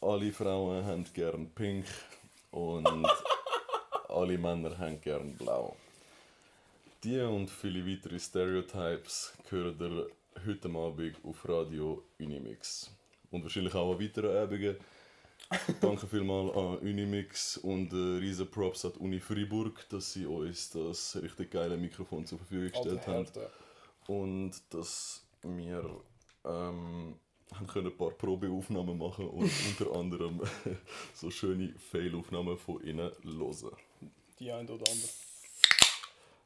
alle Frauen haben gern pink und alle Männer haben gern blau. Die und viele weitere Stereotypes hören ihr heute Abend auf Radio Unimix. Und wahrscheinlich auch an weiteren Abenden. Danke vielmals an Unimix und äh, riesen Props an die Uni Freiburg, dass sie uns das richtig geile Mikrofon zur Verfügung gestellt haben. Und dass wir ähm, haben können ein paar Probeaufnahmen machen und unter anderem so schöne Failaufnahmen von ihnen hören. Die eine oder andere.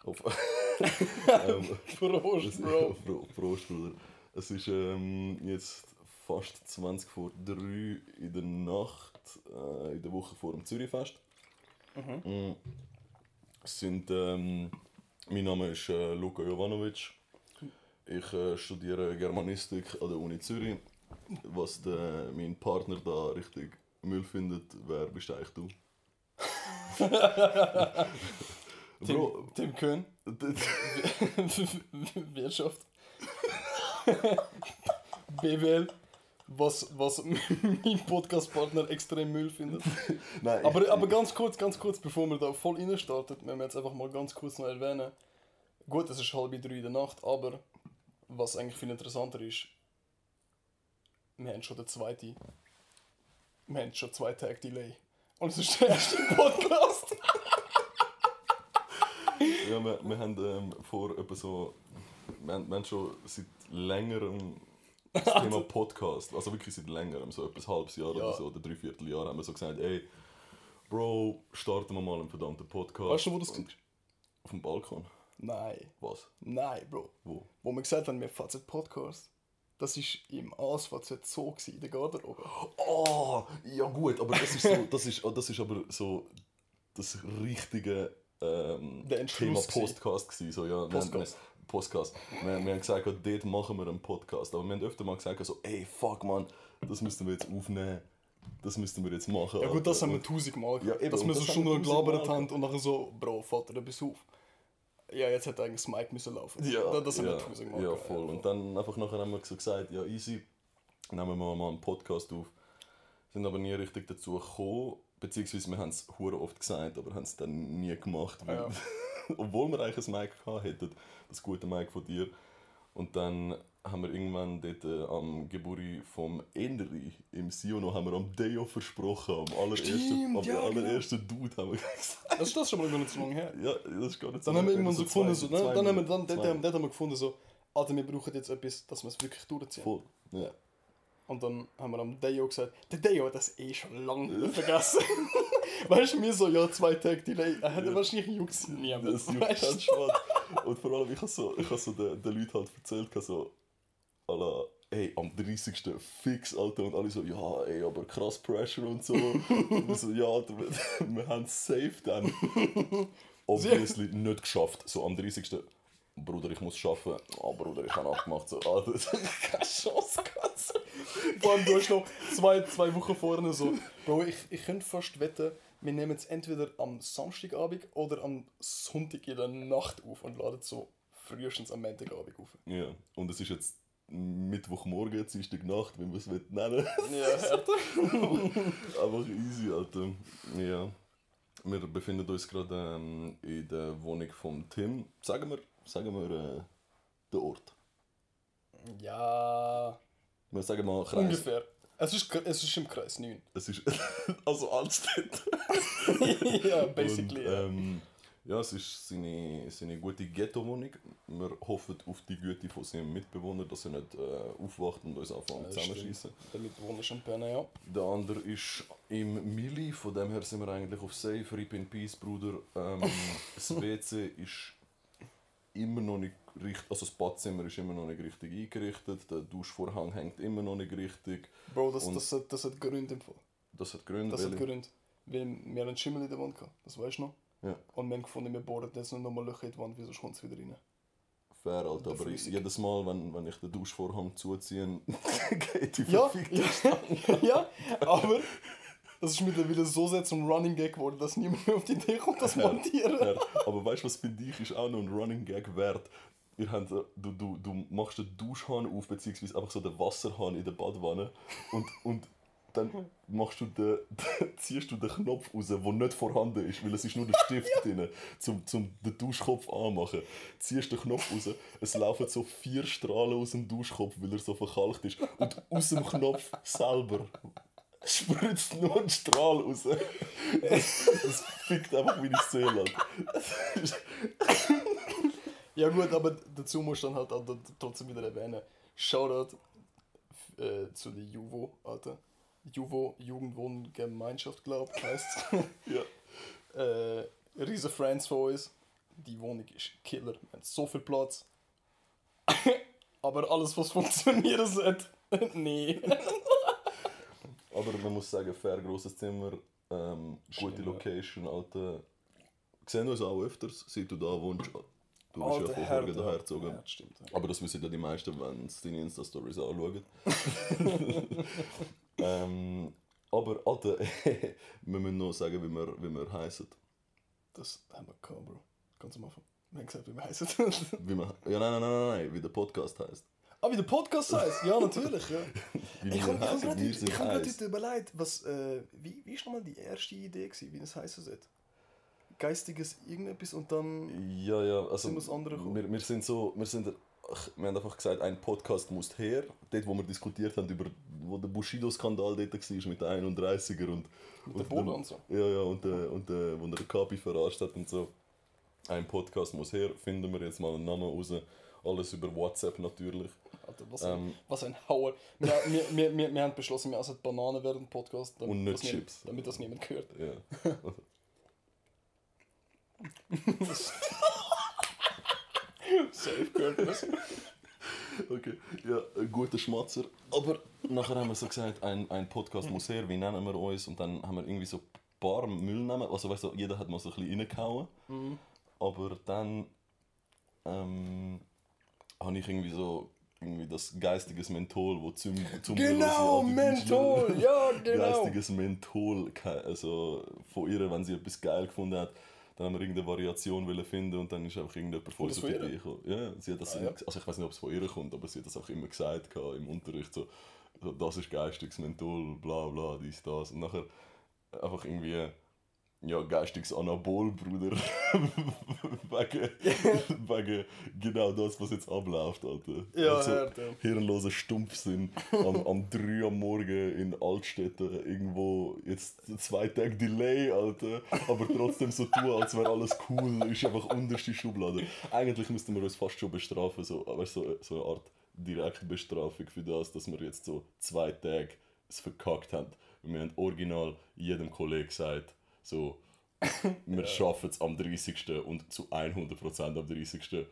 Auf, ähm, Prost, Bro. Pro, Prost, Bruder. Es ist ähm, jetzt fast 20 vor 3 in der Nacht, äh, in der Woche vor dem Zürichfest. Mhm. Es sind, ähm, mein Name ist äh, Luka Jovanovic. Ich äh, studiere Germanistik an der Uni Zürich. Was der, mein Partner da richtig Müll findet, wer bist eigentlich du? Tim, Bro, Tim Köhn. Wirtschaft. BWL. Was, was mein Podcastpartner extrem Müll findet. Nein, Aber, aber ganz kurz, ganz kurz, bevor wir da voll rein starten, wenn wir jetzt einfach mal ganz kurz noch erwähnen. Gut, es ist halb drei in der Nacht, aber was eigentlich viel interessanter ist, wir haben schon den zweiten. Wir haben schon zwei Tage Delay. Und es ist der erste Podcast. Ja, wir, wir haben ähm, vor etwa so. Wir haben, wir haben schon seit längerem das Thema Podcast, also wirklich seit längerem, so etwa ein halbes Jahr Ja. oder so, oder dreiviertel Jahr, haben wir so gesagt, ey, Bro, starten wir mal einen verdammten Podcast. Weißt du, wo das Und-? Auf dem Balkon. Nein. Was? Nein, Bro. Wo? Wo wir gesagt haben, wir fahren Podcast. Das war im ASVZ Zoo gewesen, in der Garderobe. Oh, ja gut, aber das ist so, das ist, das ist aber so das richtige ähm, Thema. Podcast gewesen. So, ja, Podcast. wir- Podcast. Wir, wir haben gesagt, ja, dort machen wir einen Podcast. Aber wir haben öfter mal gesagt, so, ey, fuck man, das müssten wir jetzt aufnehmen. Das müssten wir jetzt machen. Ja gut, das Alter. haben wir tausendmal Ja, gehört. eben, dass wir so das schon noch gelabert haben und nachher so, Bro, Vater, du bist auf. Ja, jetzt hätte eigentlich das Mic müssen laufen. Ja, Da- das haben ja, wir tausendmal ja, voll. Und dann einfach nachher haben wir so gesagt, ja easy, nehmen wir mal einen Podcast auf. Sind aber nie richtig dazu gekommen, beziehungsweise wir haben es hure oft gesagt, aber haben es dann nie gemacht. Weil, Ja. obwohl wir eigentlich ein Mic gehabt hätten, das gute Mic von dir. Und dann haben wir irgendwann dort äh, am Geburi vom Enri im Siono haben wir am Deo versprochen, am allerersten, Stimmt, am ja, genau. allerersten Dude haben wir gesagt. Das ist das schon mal gar nicht so lange her. Ja, das ist gar nicht Dann haben wir irgendwann so zwei- gefunden, so, ne? dann haben wir, dann, dort, haben- dort haben wir gefunden, so, Alter, wir brauchen jetzt etwas, dass wir es wirklich durchziehen. Voll. Ja. Und dann haben wir am Deo gesagt, der Deo hat das eh schon lange vergessen. weißt du, mir so, ja, zwei Tage Delay, er hätte Ja. wahrscheinlich juckt niemand. Das juckt ganz schwarz. Und vor allem, ich habe so, ich hab so den, den Leuten halt erzählt, so, alla, ey, am 30. fix, Alter, und alle so, ja, ey, aber krass Pressure und so. und so, ja, Alter, wir, wir haben es safe dann. Obviously nicht geschafft, so am 30. Bruder, ich muss schaffen. Oh, Bruder, ich habe abgemacht. So, Alter, keine Chance gehabt. Vor allem, du hast noch zwei, zwei Wochen vorne so, Bro, ich, ich könnte fast wetten, wir nehmen es entweder am Samstagabend oder am Sonntag in der Nacht auf und laden so frühestens am Montagabend auf. Ja, und es ist jetzt Mittwochmorgen, Dienstagnacht, wie man es will nennen Ja, härter. Einfach easy, Alter. Ja. Wir befinden uns gerade ähm, in der Wohnung von Tim. Sagen wir, sagen wir äh, den Ort. Ja, Wir sagen mal Kreis. ungefähr. Es ist, es ist im Kreis 9. Es ist also Altstädt. ja, basically. Und, ja. ähm, ja, es ist seine, seine gute Ghetto-Wohnung. Wir hoffen auf die Güte von seinem Mitbewohner, dass er nicht äh, aufwacht und uns anfängt Ja, zusammenschießen. Der Mitbewohner Champagne, ja. Der andere ist im Mili, von dem her sind wir eigentlich auf Safe, Rip in Peace, Bruder. Ähm, das WC ist immer noch nicht richtig, also das Badzimmer ist immer noch nicht richtig eingerichtet, der Duschvorhang hängt immer noch nicht richtig. Bro, das, Und- das, hat, das hat Gründe im Fall. Das hat Gründe. Das hat Gründe. Weil wir haben einen Schimmel in der Wand gehabt, das weißt du noch. Ja. Und wir haben gefunden, wir bohren jetzt nicht nochmal Löcher in die Wand, wieso kommt es wieder rein? Fair, Alter, aber Flüssig. jedes Mal, wenn, wenn ich den Duschvorhang zuziehe, geht die Ja, ja, ja, aber das ist mittlerweile so sehr zum Running Gag geworden, dass niemand mehr auf die Idee kommt, das montieren. Ja, aber weißt du, was finde ich ist auch noch ein Running Gag wert? Ihr habt, äh, du, du, du machst den Duschhahn auf, beziehungsweise einfach so den Wasserhahn in der Badwanne und, und dann machst du den, ziehst du den Knopf raus, der nicht vorhanden ist, weil es ist nur der Stift drin, zum, zum den Duschkopf anmachen. Ziehst den Knopf raus, es laufen so vier Strahlen aus dem Duschkopf, weil er so verkalkt ist. Und aus dem Knopf selber spritzt nur ein Strahl raus. Das, das fickt einfach meine Seele. Alter. Ja gut, aber dazu musst du dann halt auch trotzdem wieder erwähnen. Shoutout äh, zu der Juvo, Alter. Juvo Jugendwohngemeinschaft, glaub ich, heisst Ja. äh, Riese Friends von uns. Die Wohnung ist Killer. Wir haben so viel Platz. aber alles, was funktionieren sollte, nee. Aber man muss sagen, fair grosses Zimmer, ähm, gute. Location, Alter. Sehen uns auch öfters, seit du da wohnst. Du bist Alter ja von Herde. Horgen hergezogen. Ja, das stimmt. ja. Aber das wissen ja die meisten, wenn sie deine Insta-Stories anschauen. Ähm, aber, Alter, wir müssen noch sagen, wie wir, wie wir heißen. Das haben wir gehabt, Bro. Ganz am Anfang. Wir haben gesagt, wie wir heißen. Wie wir, ja, nein, nein, nein, nein, nein, wie der Podcast heißt. ah, wie der Podcast heißt? Ja, natürlich, ja. Ich habe hab gerade sind hab heute überlegt, was, äh, wie, wie ist nochmal die erste Idee gewesen, wie das heißen sollte? Geistiges irgendetwas und dann... Ja, ja, also Sind wir das andere gekommen? wir, wir sind so, wir sind, wir haben einfach gesagt, ein Podcast muss her. Dort, wo wir diskutiert haben über, wo der Bushido-Skandal dort war mit den 31er und... Mit der und Bohle dem- und so. Ja, ja, und, äh, und äh, wo er den Kapi verarscht hat und so. Ein Podcast muss her, finden wir jetzt mal einen Namen raus. Alles über WhatsApp natürlich. Alter, was, ein, Ähm. was ein Hauer. Wir, wir, wir, wir, wir haben beschlossen, wir essen Bananen während dem Podcast. Damit Und nicht Chips. Damit das niemand hört. Ja. Safe gehört das. Okay, ja, ein guter Schmatzer. Aber nachher haben wir so gesagt, ein, ein Podcast muss her, wie nennen wir uns? Und dann haben wir irgendwie so ein paar Müllnamen. Also weißt du, jeder hat mal so ein bisschen reingehauen. Aber dann ähm, habe ich irgendwie so irgendwie das geistiges Menthol, wo zum, zum Genau, Menthol! Ja, genau! Geistiges Menthol, also von ihr, wenn sie etwas geil gefunden hat, dann haben wir irgendeine Variation wollen finden und dann ist einfach irgendjemand das auf die? Idee gekommen. Ja, sie hat das, Ah, immer, also ich weiß nicht, ob es von ihr kommt, aber sie hat das auch immer gesagt im Unterricht, so, das ist geistiges Menthol, bla bla, dies, das. Und nachher einfach irgendwie, ja, geistiges Anabol, Bruder. wegen, wegen genau das, was jetzt abläuft, Alter. Ja, also, ja. hirnloser Stumpfsinn am, am 3 am Morgen in Altstädten irgendwo jetzt zwei Tage Delay, Alter, aber trotzdem so tun, als wäre alles cool, ist einfach unterste Schublade. Eigentlich müssten wir uns fast schon bestrafen, so, aber so, so eine Art Direktbestrafung für das, dass wir jetzt so zwei Tage es verkackt haben. Wir haben original jedem Kollegen gesagt, so, wir schaffen es am 30. und zu 100% am 30.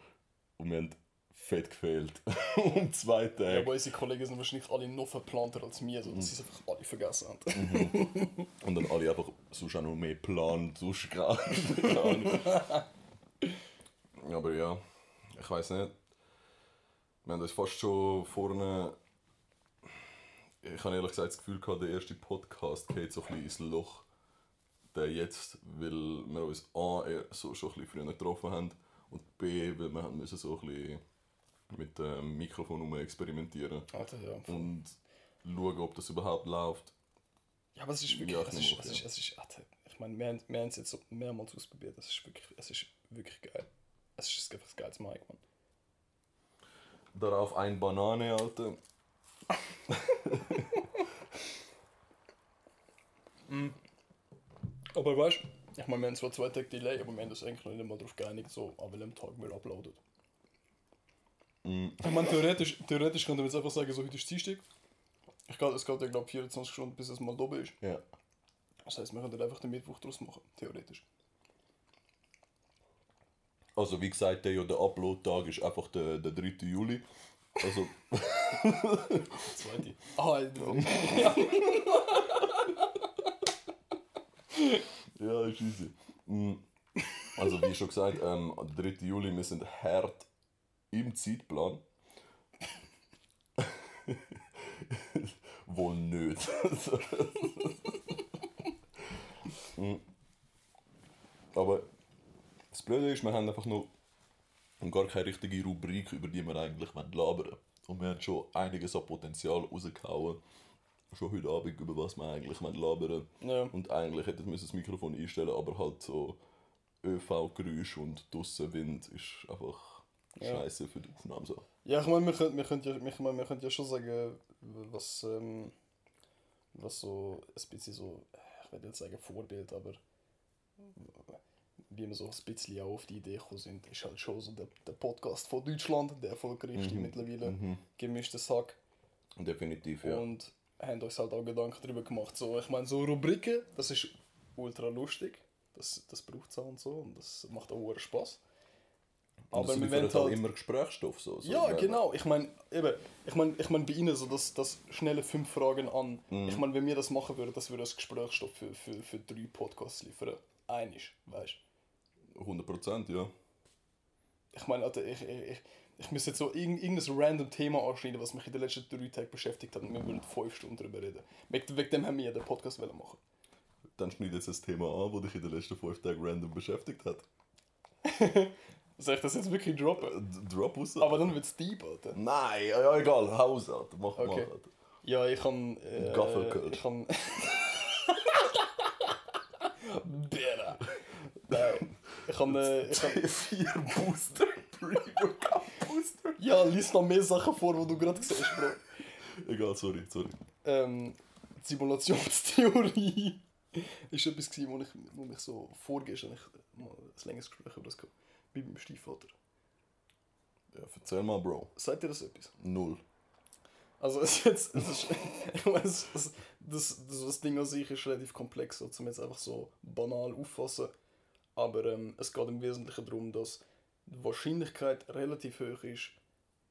Und wir haben fett gefehlt. um zwei Ja, Tage. aber unsere Kollegen sind wahrscheinlich alle noch verplanter als wir, so dass sie es einfach alle vergessen haben. Und dann alle einfach sonst auch noch mehr Plan, sonst Ahnung. Aber ja, ich weiß nicht. Wir haben uns fast schon vorne. Ich habe ehrlich gesagt das Gefühl gehabt, der erste Podcast geht so ein bisschen ins Loch. Der jetzt, weil wir uns A, eher so schon ein bisschen früher getroffen haben und B, weil wir haben müssen so ein bisschen mit dem Mikrofon rum experimentieren Alter, ja. und schauen, ob das überhaupt läuft. Ja, aber es ist wirklich, Ja, ich es, ist, es, ist, es ist, Alter, ich meine, wir, haben- wir haben es jetzt so mehrmals ausprobiert, es ist wirklich, es ist wirklich geil. Es ist einfach ein geiles Mic, man. Darauf ein Banane, Alter. Aber weißt du, ich meine, wir haben zwar zwei Tage Delay, aber wir haben uns eigentlich noch nicht mal darauf geeinigt, so an welchem Tag wir uploaden. Ich meine, theoretisch, theoretisch könnten wir jetzt einfach sagen, so heute ist Dienstag. Ich glaub, es geht ja, glaube 24 Stunden, bis es mal da ist. Ja. Das heißt, wir könnten einfach den Mittwoch draus machen, theoretisch. Also wie gesagt, der, ja, der Upload-Tag ist einfach der, der 3. Juli. Also, Zweite. Ah, ja, easy. Mm. Also wie schon gesagt, ähm, der 3. Juli, wir sind hart im Zeitplan. Wohl nicht. Mm. Aber das Blöde ist, wir haben einfach noch gar keine richtige Rubrik, über die wir eigentlich labern wollen. Und wir haben schon einiges an Potenzial rausgehauen. Schon heute Abend, über was wir eigentlich labern Ja. Und eigentlich hätte wir das Mikrofon einstellen aber halt so ÖV-Geräusch und draussen Wind ist einfach Ja. scheiße für die Aufnahme. So. Ja, ich meine, wir könnten wir könnt ja, ich mein, wir könnt ja schon sagen, was, ähm, was so ein bisschen so, ich werde jetzt sagen Vorbild, aber wie wir so ein bisschen auch auf die Idee gekommen sind, ist halt schon so der, der Podcast von Deutschland, der erfolgreichste Mhm. mittlerweile, Mhm. gemischter Sack. Definitiv, ja. Und haben uns halt auch Gedanken darüber gemacht. So, ich meine, so Rubriken, das ist ultra lustig, das, das braucht es auch und so und das macht auch Spaß. Aber es wir wollen halt... immer Gesprächsstoff. So, so, Ja, genau. Ich meine, eben, ich meine, ich mein, bei Ihnen so das, das schnelle fünf Fragen an. Mhm. Ich meine, wenn wir das machen würden, das würde als Gesprächsstoff für, für, für drei Podcasts liefern. Einisch, weißt 100 Prozent, ja. Ich meine, Alter, ich, ich, ich, müsste jetzt so irgend, irgendein random Thema anschneiden, was mich in den letzten drei Tagen beschäftigt hat und wir würden fünf Stunden darüber reden. Wegen, wegen dem haben wir ja den Podcast wollen machen. Dann schneid jetzt ein Thema an, das dich in den letzten fünf Tagen random beschäftigt hat. Soll ich das jetzt wirklich droppen? D- Drop raus. Aber dann wird es deep, Alter. Nein, ja, egal, Haus, Alter. Mach Okay. mal, Alter. Ja, ich kann. Äh, Gaffelkölsch. Ich kann. Bitter. Nein. Ich kann. Äh, ich kann Vier Booster, Pre-Workout Booster. Ja, lies noch mehr Sachen vor, die du gerade siehst, Bro. Egal, sorry, sorry. Ähm, die Simulationstheorie ist etwas, gewesen, wo, ich, wo mich so vorgestern ich mal ein längeres Gespräch über das gehabt mit meinem Stiefvater. Ja, erzähl mal, Bro. Sagt dir das etwas? Null. Also es ist jetzt, es ist, ich meine, das, das, das Ding an sich ist relativ komplex, so, zum jetzt einfach so banal auffassen. Aber ähm, es geht im Wesentlichen darum, dass die Wahrscheinlichkeit relativ hoch ist,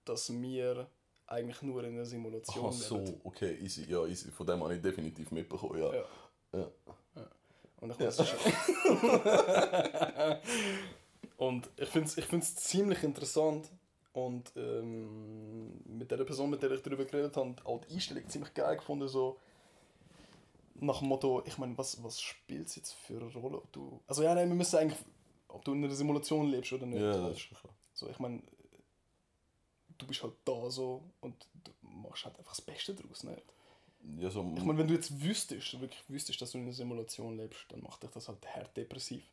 dass wir eigentlich nur in einer Simulation Ach so, leben. okay, easy. Ja, easy. Von dem habe ich definitiv mitbekommen, ja. Ja. Ja. Und ich, meine, es ist und ich finde es ich find's ziemlich interessant und ähm, mit der Person, mit der ich darüber geredet habe, auch die Einstellung ziemlich geil gefunden, so nach dem Motto, ich meine, was, was spielt es jetzt für eine Rolle, ob du... Also ja, nein, wir müssen eigentlich, ob du in einer Simulation lebst oder nicht. Ja, das ist klar. so, ich meine, du bist halt da so und du machst halt einfach das Beste daraus, nicht? Ja, so, Ich meine, wenn du jetzt wüsstest, wirklich wüsstest, dass du in einer Simulation lebst, dann macht dich das halt hart depressiv.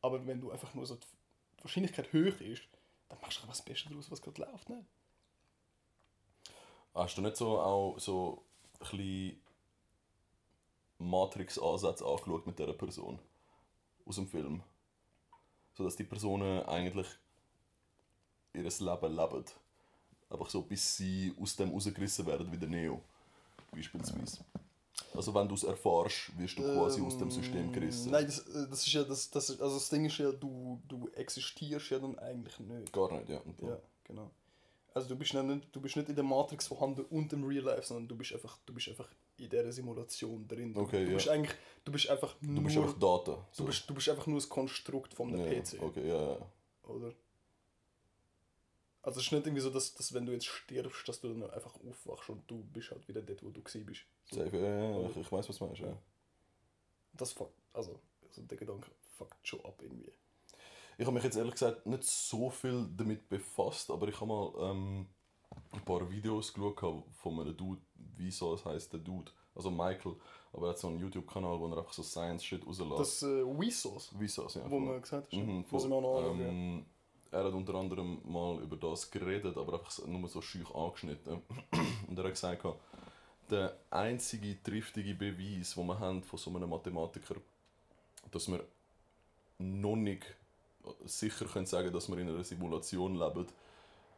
Aber wenn du einfach nur so die Wahrscheinlichkeit hoch ist, dann machst du einfach das Beste daraus, was gerade läuft, ne? Hast du nicht so auch so ein bisschen Matrix-Ansätze angeschaut mit dieser Person? Aus dem Film? So dass die Personen eigentlich ihr Leben leben. Einfach so, bis sie aus dem rausgerissen werden wie der Neo. Beispielsweise. Also wenn du es erfährst, wirst du quasi aus dem System gerissen. Ähm, Nein, das, äh, das ist ja, das, das, ist- also das Ding ist ja, du, du existierst ja dann eigentlich nicht. Gar nicht, ja. Und Ja, genau. Also du bist nicht, du bist nicht in der Matrix vorhanden und im Real Life, sondern du bist einfach, du bist einfach in dieser Simulation drin. Du, Okay, du ja. bist eigentlich, du bist einfach nur, Du bist einfach Daten. du bist, du bist einfach nur das Konstrukt von einem ja, PC. Okay, ja, ja. Oder? Also es ist nicht irgendwie so, dass, dass wenn du jetzt stirbst, dass du dann einfach aufwachst und du bist halt wieder dort, wo du gewesen bist. So, Safe, ja, ja. Ich, ich weiß, was du meinst. Ja. das fuckt, also, also der Gedanke fuckt schon ab irgendwie. Ich habe mich jetzt ehrlich gesagt nicht so viel damit befasst, aber ich habe mal ähm, ein paar Videos geschaut von einem Dude, wie so es heißt der Dude, also Michael, aber er hat so einen YouTube-Kanal, wo er einfach so Science-Shit rauslässt. Das äh, wie so ja. wo man gesagt hat, Mhm, muss ich mir auch noch ähm, er hat unter anderem mal über das geredet, aber einfach nur so schüch angeschnitten. Und er hat gesagt, der einzige triftige Beweis, den wir haben von so einem Mathematiker, dass wir noch nicht sicher können sagen, dass wir in einer Simulation leben,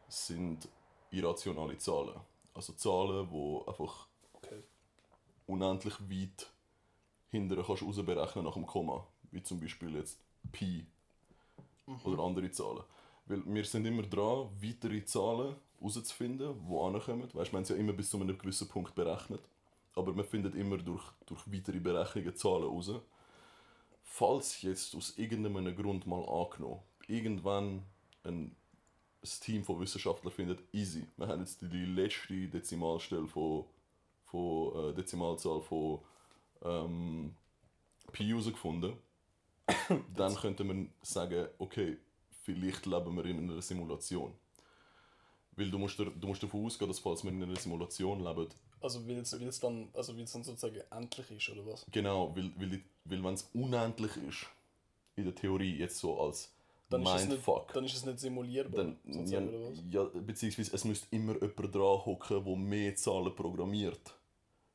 sind irrationale Zahlen. Also Zahlen, die einfach Okay. unendlich weit hinterher kannst rausberechnen nach dem Komma. Wie zum Beispiel jetzt Pi oder andere Zahlen. Weil wir sind immer dran, weitere Zahlen herauszufinden, die ankommen. Weißt, wir haben es ja immer bis zu einem gewissen Punkt berechnet. Aber wir finden immer durch, durch weitere Berechnungen Zahlen raus. Falls jetzt aus irgendeinem Grund mal angenommen, irgendwann ein, ein Team von Wissenschaftlern findet, easy, wir haben jetzt die letzte Dezimalstelle von, von äh, Dezimalzahl von ähm, Pi herausgefunden, dann könnte man sagen, okay, vielleicht leben wir in einer Simulation. Weil du musst, dir- du musst davon ausgehen, dass falls wir in einer Simulation leben, Also weil es, weil es dann, also weil es dann sozusagen endlich ist, oder was? Genau, weil, weil, weil wenn es unendlich ist, in der Theorie jetzt so als Dann ist, es nicht, Mindfuck, dann ist es nicht simulierbar, dann, ja, oder was? ja, beziehungsweise es müsste immer jemand dran hocken, der mehr Zahlen programmiert,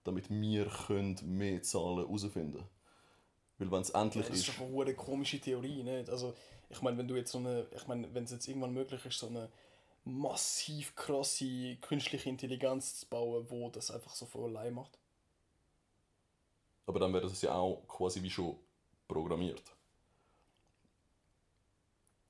damit wir können mehr Zahlen herausfinden Weil wenn es endlich Das ist ist, doch eine komische Theorie, nicht? Also, ich meine, wenn du jetzt so eine, ich meine, wenn es jetzt irgendwann möglich ist, so eine massiv krasse künstliche Intelligenz zu bauen, wo das einfach so von allein macht. aber dann wäre das ja auch quasi wie schon programmiert.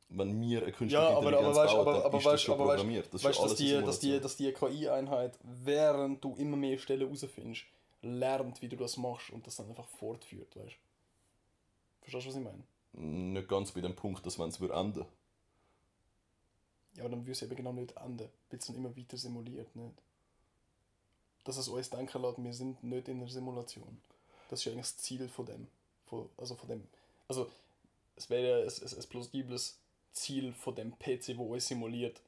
Wenn wir eine künstliche Ja, aber, aber Intelligenz weißt, bauen, aber, aber ist das weißt, schon aber programmiert. Das weißt, ja dass die, dass die, dass die KI-Einheit, während du immer mehr Stellen herausfindest, lernt, wie du das machst und das dann einfach fortführt, weißt? Verstehst du, was ich meine? Nicht ganz bei dem Punkt, dass wenn es würde enden. Ja, aber dann würde es eben genau nicht enden, weil es dann immer weiter simuliert, nicht? Dass es uns denken lässt, wir sind nicht in einer Simulation. Das ist ja eigentlich das Ziel von dem. Von, also von dem. Also es wäre ein, ein, ein plausibles Ziel von dem PC, wo uns simuliert,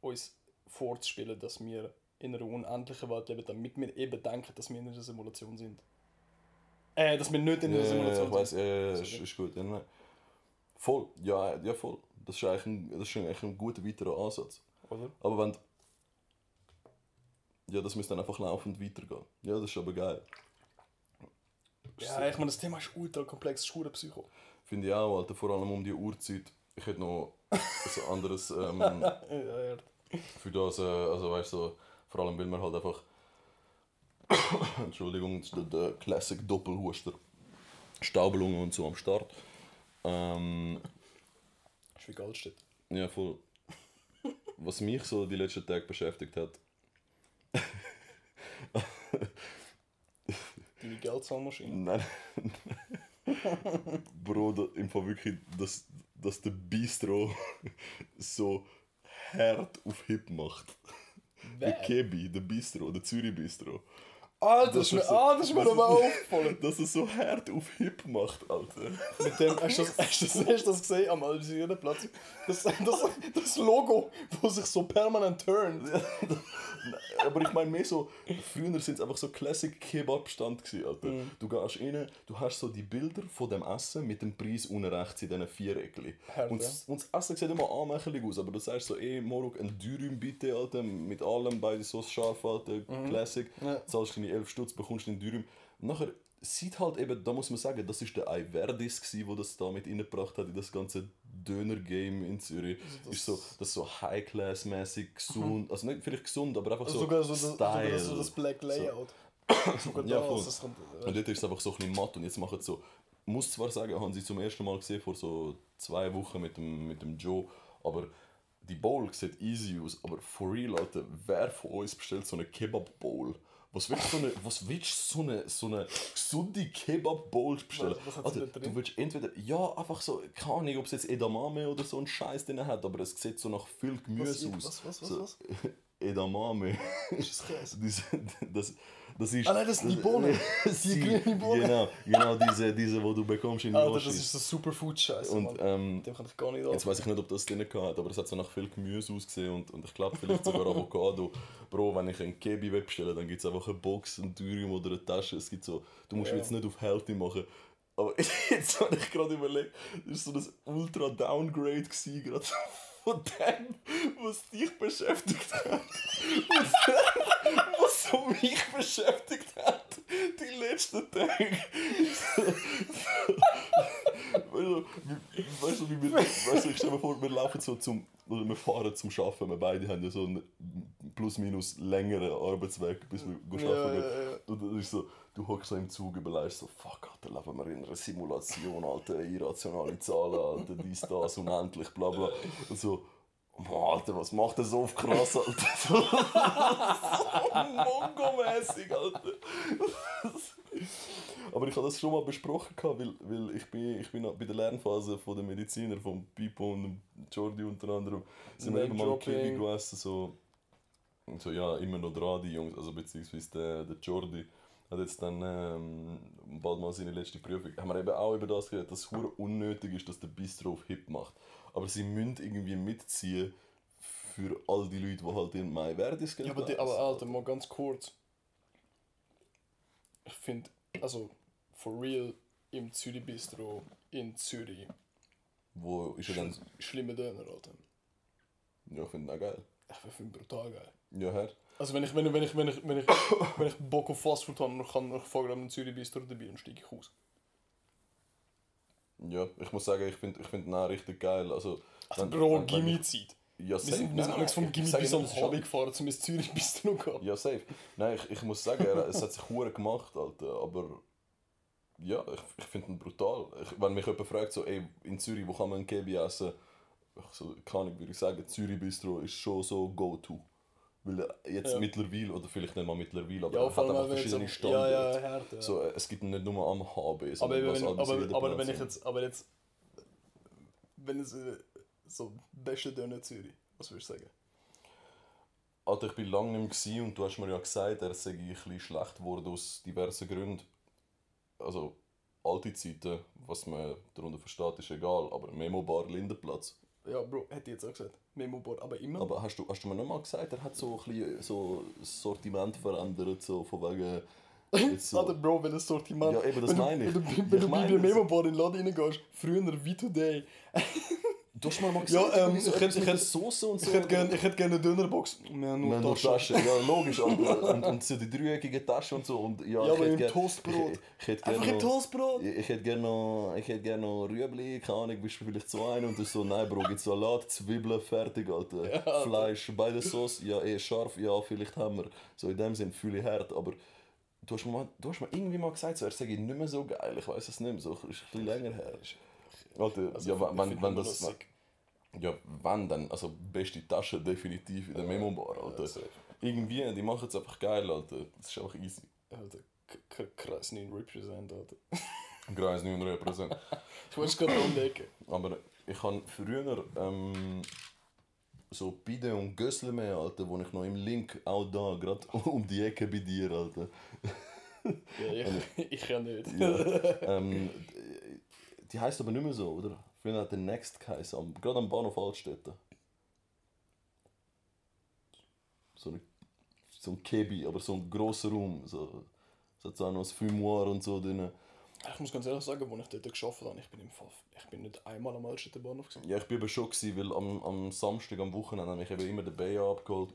uns vorzuspielen, dass wir in einer unendlichen Welt leben, damit wir eben denken, dass wir in einer Simulation sind. Äh, dass wir nicht in einer Ja, Simulation ich weiß, sind. ja, ja, ist, Sorry. ist gut. Ja. Voll, ja, ja voll. Das ist eigentlich ein, das ist eigentlich ein guter weiterer Ansatz. Oder? Aber wenn. Ja, das müsste dann einfach laufend weitergehen. Ja, das ist aber geil. Ja, ich meine, das Thema ist ultra komplex, es ist Psycho. Finde ich auch, Alter, vor allem um die Uhrzeit. Ich hätte noch ein anderes ähm, Ja, ja. für das, äh, also weißt du, so, vor allem weil man halt einfach. Entschuldigung, das der, der Classic Doppelhuster. Staubelungen und so am Start. Ähm, Das ist wie Goldstedt. Ja, voll. Was mich so die letzten Tage beschäftigt hat, Deine Geldzahlmaschine. nein. Bro, da, im Fall wirklich, dass, dass der Bistro so hart auf Hip macht. Der Kebi, der Bistro, der Zürich Bistro. Alter, das Das ist mir, so- ah, das ist mir ist- aufgefallen. Dass er so hart auf Hip macht, Alter. Mit dem, hast du das, hast du das, hast du das gesehen am Algisierplatz? Das, das, das Logo, wo sich so permanent turnt. Aber ich meine mehr so, früher sind es einfach so Classic Kebab-Stand gewesen, Alter. Mhm. Du gehst rein, du hast so die Bilder von dem Essen mit dem Preis unten rechts in diesen Viereckli. Hart, Und, ja. und das Essen sieht immer anmächerlich aus, aber du sagst so, ey, Moruk, ein Dürüm bitte, Alter, mit allem, beide so scharf, Alter, Classic. Mhm. Ja. Zahlst deine 11 Stutz, bekommst den Dürüm. Und nachher sieht halt eben, da muss man sagen, das ist der Iverdis gsi, wo das da mit reingebracht hat in das ganze Döner-Game in Zürich. Also das- ist so, das so High-Class-mäßig, gesund, also nicht vielleicht gesund, aber einfach so sogar so das, sogar Style. das, so das Black Layout. sogar Ja, voll. das kommt, Und dort ist es einfach so ein bisschen matt und jetzt machen sie so, muss zwar sagen, haben sie zum ersten Mal gesehen vor so zwei Wochen mit dem, mit dem Joe, aber die Bowl sieht easy aus, aber for real, Alter, wer von uns bestellt so eine Kebab-Bowl? Was willst du so eine, was willst du so eine, so eine gesunde Kebab-Bowl bestellen? Was- was Alter, drin? du willst entweder, ja, einfach so, keine Ahnung, ob es jetzt Edamame oder so einen Scheiß drin hat, aber es sieht so nach viel Gemüse Was- aus. was- was- so, was- Edamame. ist das Käse. Diese, das, das ist. Ah nein, das sind die Bohnen. Die Sie- grünen Bohnen. Genau, genau diese, diese, die du bekommst in Alter, Yoshi. das ist so Superfood-Scheiße, und ähm, Dem kann ich gar nicht jetzt weiß ich nicht, ob das drin hat, aber es hat so nach viel Gemüse ausgesehen und, und ich glaube vielleicht sogar Avocado. Bro, wenn ich einen Kebi bestelle, dann gibt es einfach eine Box, ein Dürüm oder eine Tasche. Es gibt so, du musst Ja. jetzt nicht auf Healthy machen. Aber jetzt habe ich gerade überlegt, das war so ein ultra Downgrade gewesen, gerade von dem, was dich beschäftigt hat. was so mich beschäftigt hat, die letzten Tage. weißt du, wie- wir, weißt du, ich stelle mir vor, wir laufen so zum, oder wir fahren zum Arbeiten, wir beide haben ja so einen plus minus längeren Arbeitsweg, bis wir Ja, arbeiten ja, ja. Und dann ist so, du hockst so im Zug, überlegst so, fuck, Alter, leben wir in einer Simulation, Alter, irrationale Zahlen, Alter, dies, das, unendlich, bla bla. Und so, oh, Alter, was macht das so auf krass, Alter? so Mongo-mäßig, Alter. Aber ich habe das schon mal besprochen, weil, weil ich bin, ich bin bei der Lernphase von der Mediziner, von Pipo und Jordi unter anderem, sind wir eben mal Kiwi gegessen, so, und so, ja, immer noch dran, die Jungs, also beziehungsweise der, der Jordi hat jetzt dann ähm, bald mal seine letzte Prüfung. Haben wir eben auch über das geredet, dass es unnötig ist, dass der Bistro auf Hip macht. Aber sie müssen irgendwie mitziehen für all die Leute, die halt in Mai Verdis Ja, aber, die, aber Alter, mal ganz kurz. Ich finde, also, for real, im Zürich Bistro in Zürich, Wo ist er dann... sch schlimme Döner, Alter. Ja, ich finde ihn auch geil. Ich finde brutal geil. Ja, Herr. Also wenn ich, wenn ich, wenn ich, wenn ich, wenn ich, wenn ich Bock auf Fastfood habe, dann kann ich fange am Zürich Bistro dabei und steige ich aus. Ja, ich muss sagen, ich finde ich find ihn auch richtig geil. Also, Also wenn- Bro, wenn- wenn ich- Ja, Wir safe. sind, wir Nein, sind nein, vom Gimmi bis am Hobby gefahren, um ins Zürich Bistro zu gehen. Ja, safe. Nein, ich, ich muss sagen, es hat sich hure gemacht, Alter. Aber ja, ich, ich finde ihn brutal. Ich, wenn mich jemand fragt, so, ey, in Zürich, wo kann man ein Kebi essen? So, kann ich, würde ich sagen, Zürich Bistro ist schon so go-to. Weil jetzt Ja. mittlerweile, oder vielleicht nicht mal mittlerweile, aber Ja, er hat einfach verschiedene am- ja, ja, Standorte. hart, ja. So, äh, es gibt nicht nur am HB, aber, sondern was wenn, aber, aber wenn ich jetzt, aber jetzt, wenn es äh, so beste Döner Zürich, was würdest du sagen? Alter, ich bin lange nicht mehr und du hast mir ja gesagt, er sei ein bisschen schlecht geworden aus diversen Gründen. Also, alte Zeiten, was man darunter versteht, ist egal, aber Memo Bar Lindenplatz. Ja, Bro, hätte ich jetzt auch gesagt. Memo Bar, aber immer. Aber hast du, hast du mir nicht mal gesagt, er hat so ein bisschen so das Sortiment verändert, so von wegen... So, Alter, Bro, welches Sortiment? Ja, eben, das wenn du- meine ich. Wenn du, Ich wenn du meine bei der das. Memo Bar in den Laden reingehst, früher wie today, du hast mir mal Ja, gesagt, ähm, so ich hätte- ich hätte- Soße und so. ich hätte gerne ich hätte gerne eine Dönerbox. Wir haben Wir nur haben nur Taschen. Taschen, ja logisch, Alter. und, und so die dreieckigen Taschen und so. Und, ja, Ja, ich aber hätte im gern- Toastbrot. Ich, ich hätte Einfach gerne im noch- Toastbrot. Ich, ich hätte gerne noch, ich hätte gerne noch Rüebli, keine Ahnung, bist du vielleicht so ein und du so, nein Bro, gibt Salat, Zwiebeln, fertig, Alter. Fleisch, beide Sauce, ja eh scharf, ja vielleicht haben wir. So in dem Sinn fühle ich hart, aber du hast mir, mal- du hast mir irgendwie mal gesagt, so, er sei nicht mehr so geil, ich weiß es nicht mehr, so, ist ein bisschen länger her. Alter, Also, ja, wenn, wenn, das, sick. ja, wenn dann, also beste Tasche definitiv in der Memo Bar, Alter. safe. Irgendwie, die machen es einfach geil, Alter. Das ist einfach easy. Alter, krass, nicht represent, Alter. Greis 900%. Ich wollte es gerade anlegen. Aber ich habe früher ähm, so Bide und Gössle mehr, Alter, wo ich noch im Link auch da, gerade um die Ecke bei dir, Alter. Ja, ich, ich kann nicht. Ja. ähm, die heißt aber nicht mehr so, oder? Früher hat der Next geheißen, gerade am Bahnhof Altstädte. So, eine, so ein Kebi, aber so ein grosser Raum. So, so hat auch noch ein Fumoir und so drin. Ich muss ganz ehrlich sagen, als ich dort geschafft habe, ich bin im Fall, ich bin nicht einmal am Altstädter Bahnhof gewesen. Ja, ich bin eben schon, gewesen, weil am, am Samstag, am Wochenende, habe ich eben immer den Bayer abgeholt.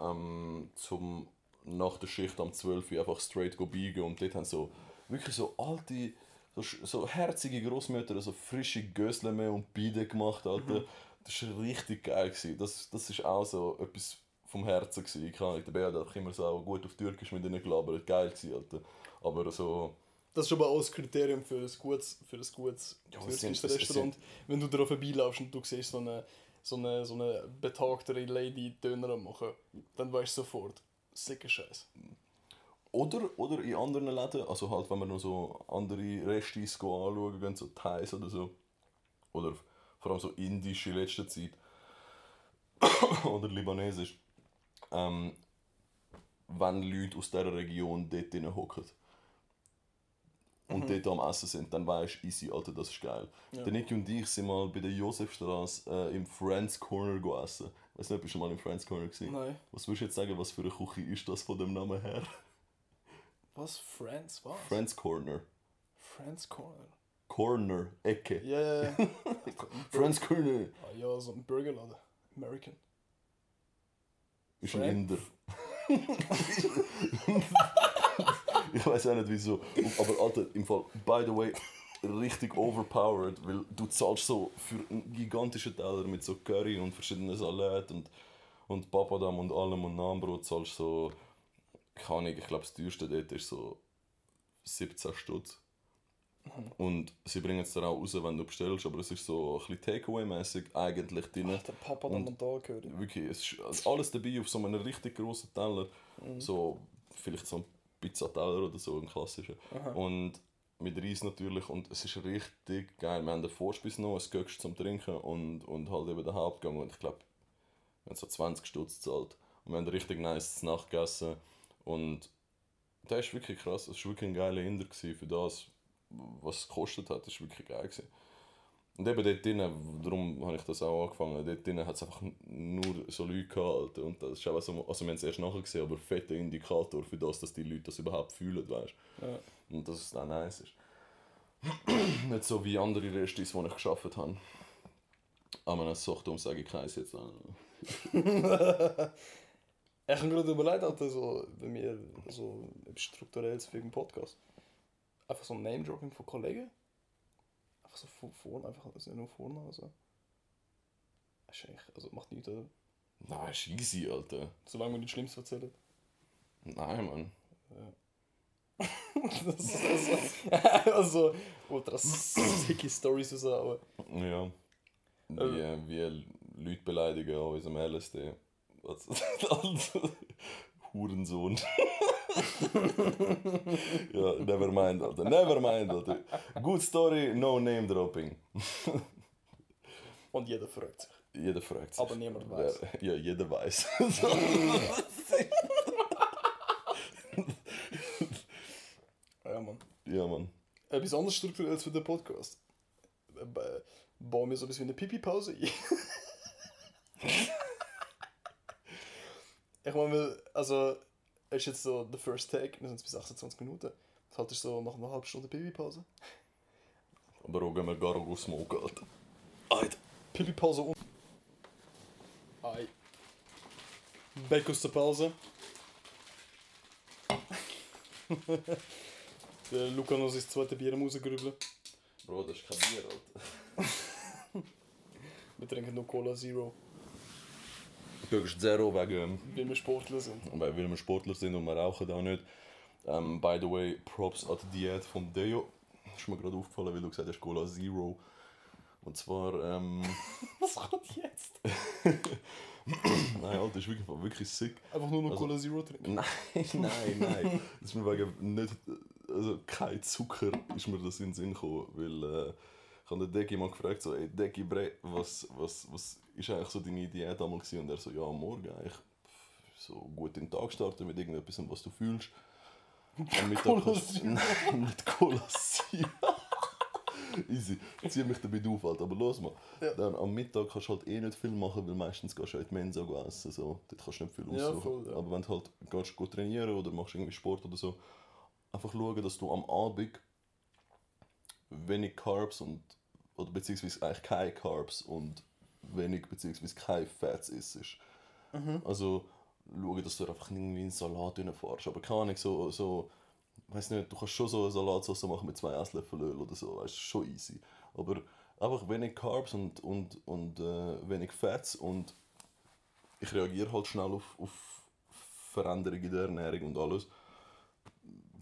Ähm, zum nach der Schicht am 12 Uhr einfach straight go biegen und dort haben so wirklich so alte, so, so herzige Großmütter, so frische Gösle mehr und Bide gemacht, Alter. Das war richtig geil. Gewesen. Das, das ist auch so etwas vom Herzen. Gewesen. Ich kann, der Bayer hat immer so gut auf Türkisch mit ihnen gelabert. Geil gewesen, Alter. Aber so... Das ist aber auch das Kriterium für ein gutes, für ein gutes Ja, es sind- türkisches es- es Restaurant. Wenn du darauf vorbeilaufst und du siehst so eine, so eine, so eine betagtere Lady Döner machen, dann weißt du sofort, sicker Scheiß. Oder, oder in anderen Läden, also halt, wenn wir noch so andere Restis anschauen, gehen, so Thais oder so. Oder vor allem so indisch in letzter Zeit. oder libanesisch. Ähm, wenn Leute aus dieser Region dort drinnen hocken und dort am Essen sind, dann weisst du, easy, Alter, das ist geil. Der Niki und ich sind mal bei der Josefstraße äh, im Friends Corner go essen. Weißt du nicht, bist du mal im Friends Corner gewesen? Nein. Was würdest du jetzt sagen, was für eine Küche ist das von dem Namen her? Was? Friends? Was? Friends Corner. Friends Corner. Corner, Ecke. Ja, ja, ja. Friends Corner. Ah, ja, so ein Burgerladen. American. Ist ein Friend- Inder. ich weiß auch nicht wieso. Aber Alter, im Fall, by the way, richtig overpowered, weil du zahlst so für einen gigantischen Teller mit so Curry und verschiedenen Salaten und, und Papadam und allem und Nahenbrot zahlst so, keine Ahnung, ich glaube das teuerste dort ist so 17 Stutz. Und sie bringen es dann auch raus, wenn du bestellst, aber es ist so ein bisschen Takeaway-mäßig eigentlich drin. Ach, der Papa da Und- mental gehört. Wirklich, es ist also alles dabei auf so einem richtig grossen Teller. So, vielleicht so ein Pizzateller oder so, ein klassischer. Und mit Reis natürlich. Und es ist richtig geil. Wir haben den Vorspeis noch, ein Göckst zum Trinken und, und halt eben den Hauptgang. Und ich glaube, wir haben so 20 Stutz gezahlt. Und wir haben richtig nice Nacht gegessen. Und der ist wirklich krass. Es war wirklich ein geiler Inder für das, was es gekostet hat. Das war wirklich geil. Gewesen. Und eben dort drinnen, darum habe ich das auch angefangen, dort drinnen hat es einfach nur so Leute gehabt. Und das ist auch so, also wir haben es erst nachher gesehen, aber fetter Indikator für das, dass die Leute das überhaupt fühlen, weißt Ja. Und dass es dann nice ist. Nicht so wie andere Restis, die ich geschafft habe. Aber eine Sucht, um sage ich keins jetzt. Ich habe gerade überlegt, Alter, so, bei mir so etwas strukturelles für den Podcast. Einfach so ein Name-Dropping von Kollegen. Einfach so vor- vorne, einfach also nur vorne. Also. Das ist eigentlich, also macht nichts, oder? Nein, ist easy, Alter. Solange wir nichts Schlimmes erzählen. Nein, Mann. das ist also, also ultra sicky Stories raushauen. Ja. Wie, wie Leute beleidigen an unserem LSD. Was? Hurensohn. ja, never mind, Alter. Never mind, Alter. Good story, no name dropping. Und jeder freut sich. Jeder fragt sich. Aber niemand weiß. Ja, jeder weiß. Ja, Mann. ja, Mann. Etwas anderes strukturelles für den Podcast. Äh, ba- Bauen wir so ein bisschen eine Pipi-Pause ein. ich meine, also, es ist jetzt so der First Take, wir sind jetzt bis 28 Minuten. Das halt ist so nach einer halben Stunde Pipi-Pause. Aber auch gehen wir gar nicht smoken, Alter. Alter. Pipi-Pause und. Ei. Back aus der Pause. der Luca noch sein zweites Bier am rausgerübeln. Bro, das ist kein Bier, Alter. Wir trinken nur Cola Zero, Kriegst Zero wegen... weil wir Sportler sind. weil wir Sportler sind und wir rauchen auch nicht. Ähm, by the way, Props an die Diät vom Deo. Ist mir gerade aufgefallen, weil du gesagt hast, Cola Zero. Und zwar, ähm, Was kommt jetzt? nein, Alter, ist wirklich, wirklich sick. Einfach nur noch Also- Cola Zero trinken. Nein, nein, nein. Das ist mir wegen nicht, also kein Zucker ist mir das in den Sinn gekommen, weil äh, ich habe den Deki mal gefragt, so, ey Bre, was, was, was ist eigentlich so deine Diät damals gewesen? Und er so, ja, morgen eigentlich so gut in den Tag starten mit irgendetwas, was du fühlst. Am Mittag Cola kannst- Zero. Nein, nicht Cola Zero. Easy, zieh mich damit auf, Alter. aber los mal. Ja. Dann am Mittag kannst du halt eh nicht viel machen, weil meistens gehst du in die Mensa essen. So. Dort kannst du nicht viel Ja, aussuchen. voll, ja. Aber wenn du halt gehst, gut trainieren oder machst irgendwie Sport oder so, einfach schauen, dass du am Abend wenig Carbs und oder beziehungsweise eigentlich keine Carbs und wenig beziehungsweise keine Fats isst. Mhm. Also schauen, dass du einfach irgendwie einen Salat reinfährst. Aber keine Ahnung, so, so weiß nicht, du kannst schon so eine Salatsauce machen mit zwei Esslöffel Öl oder so, weißt, schon easy. Aber einfach wenig Carbs und, und, und äh, wenig Fats und ich reagiere halt schnell auf, auf Veränderungen in der Ernährung und alles.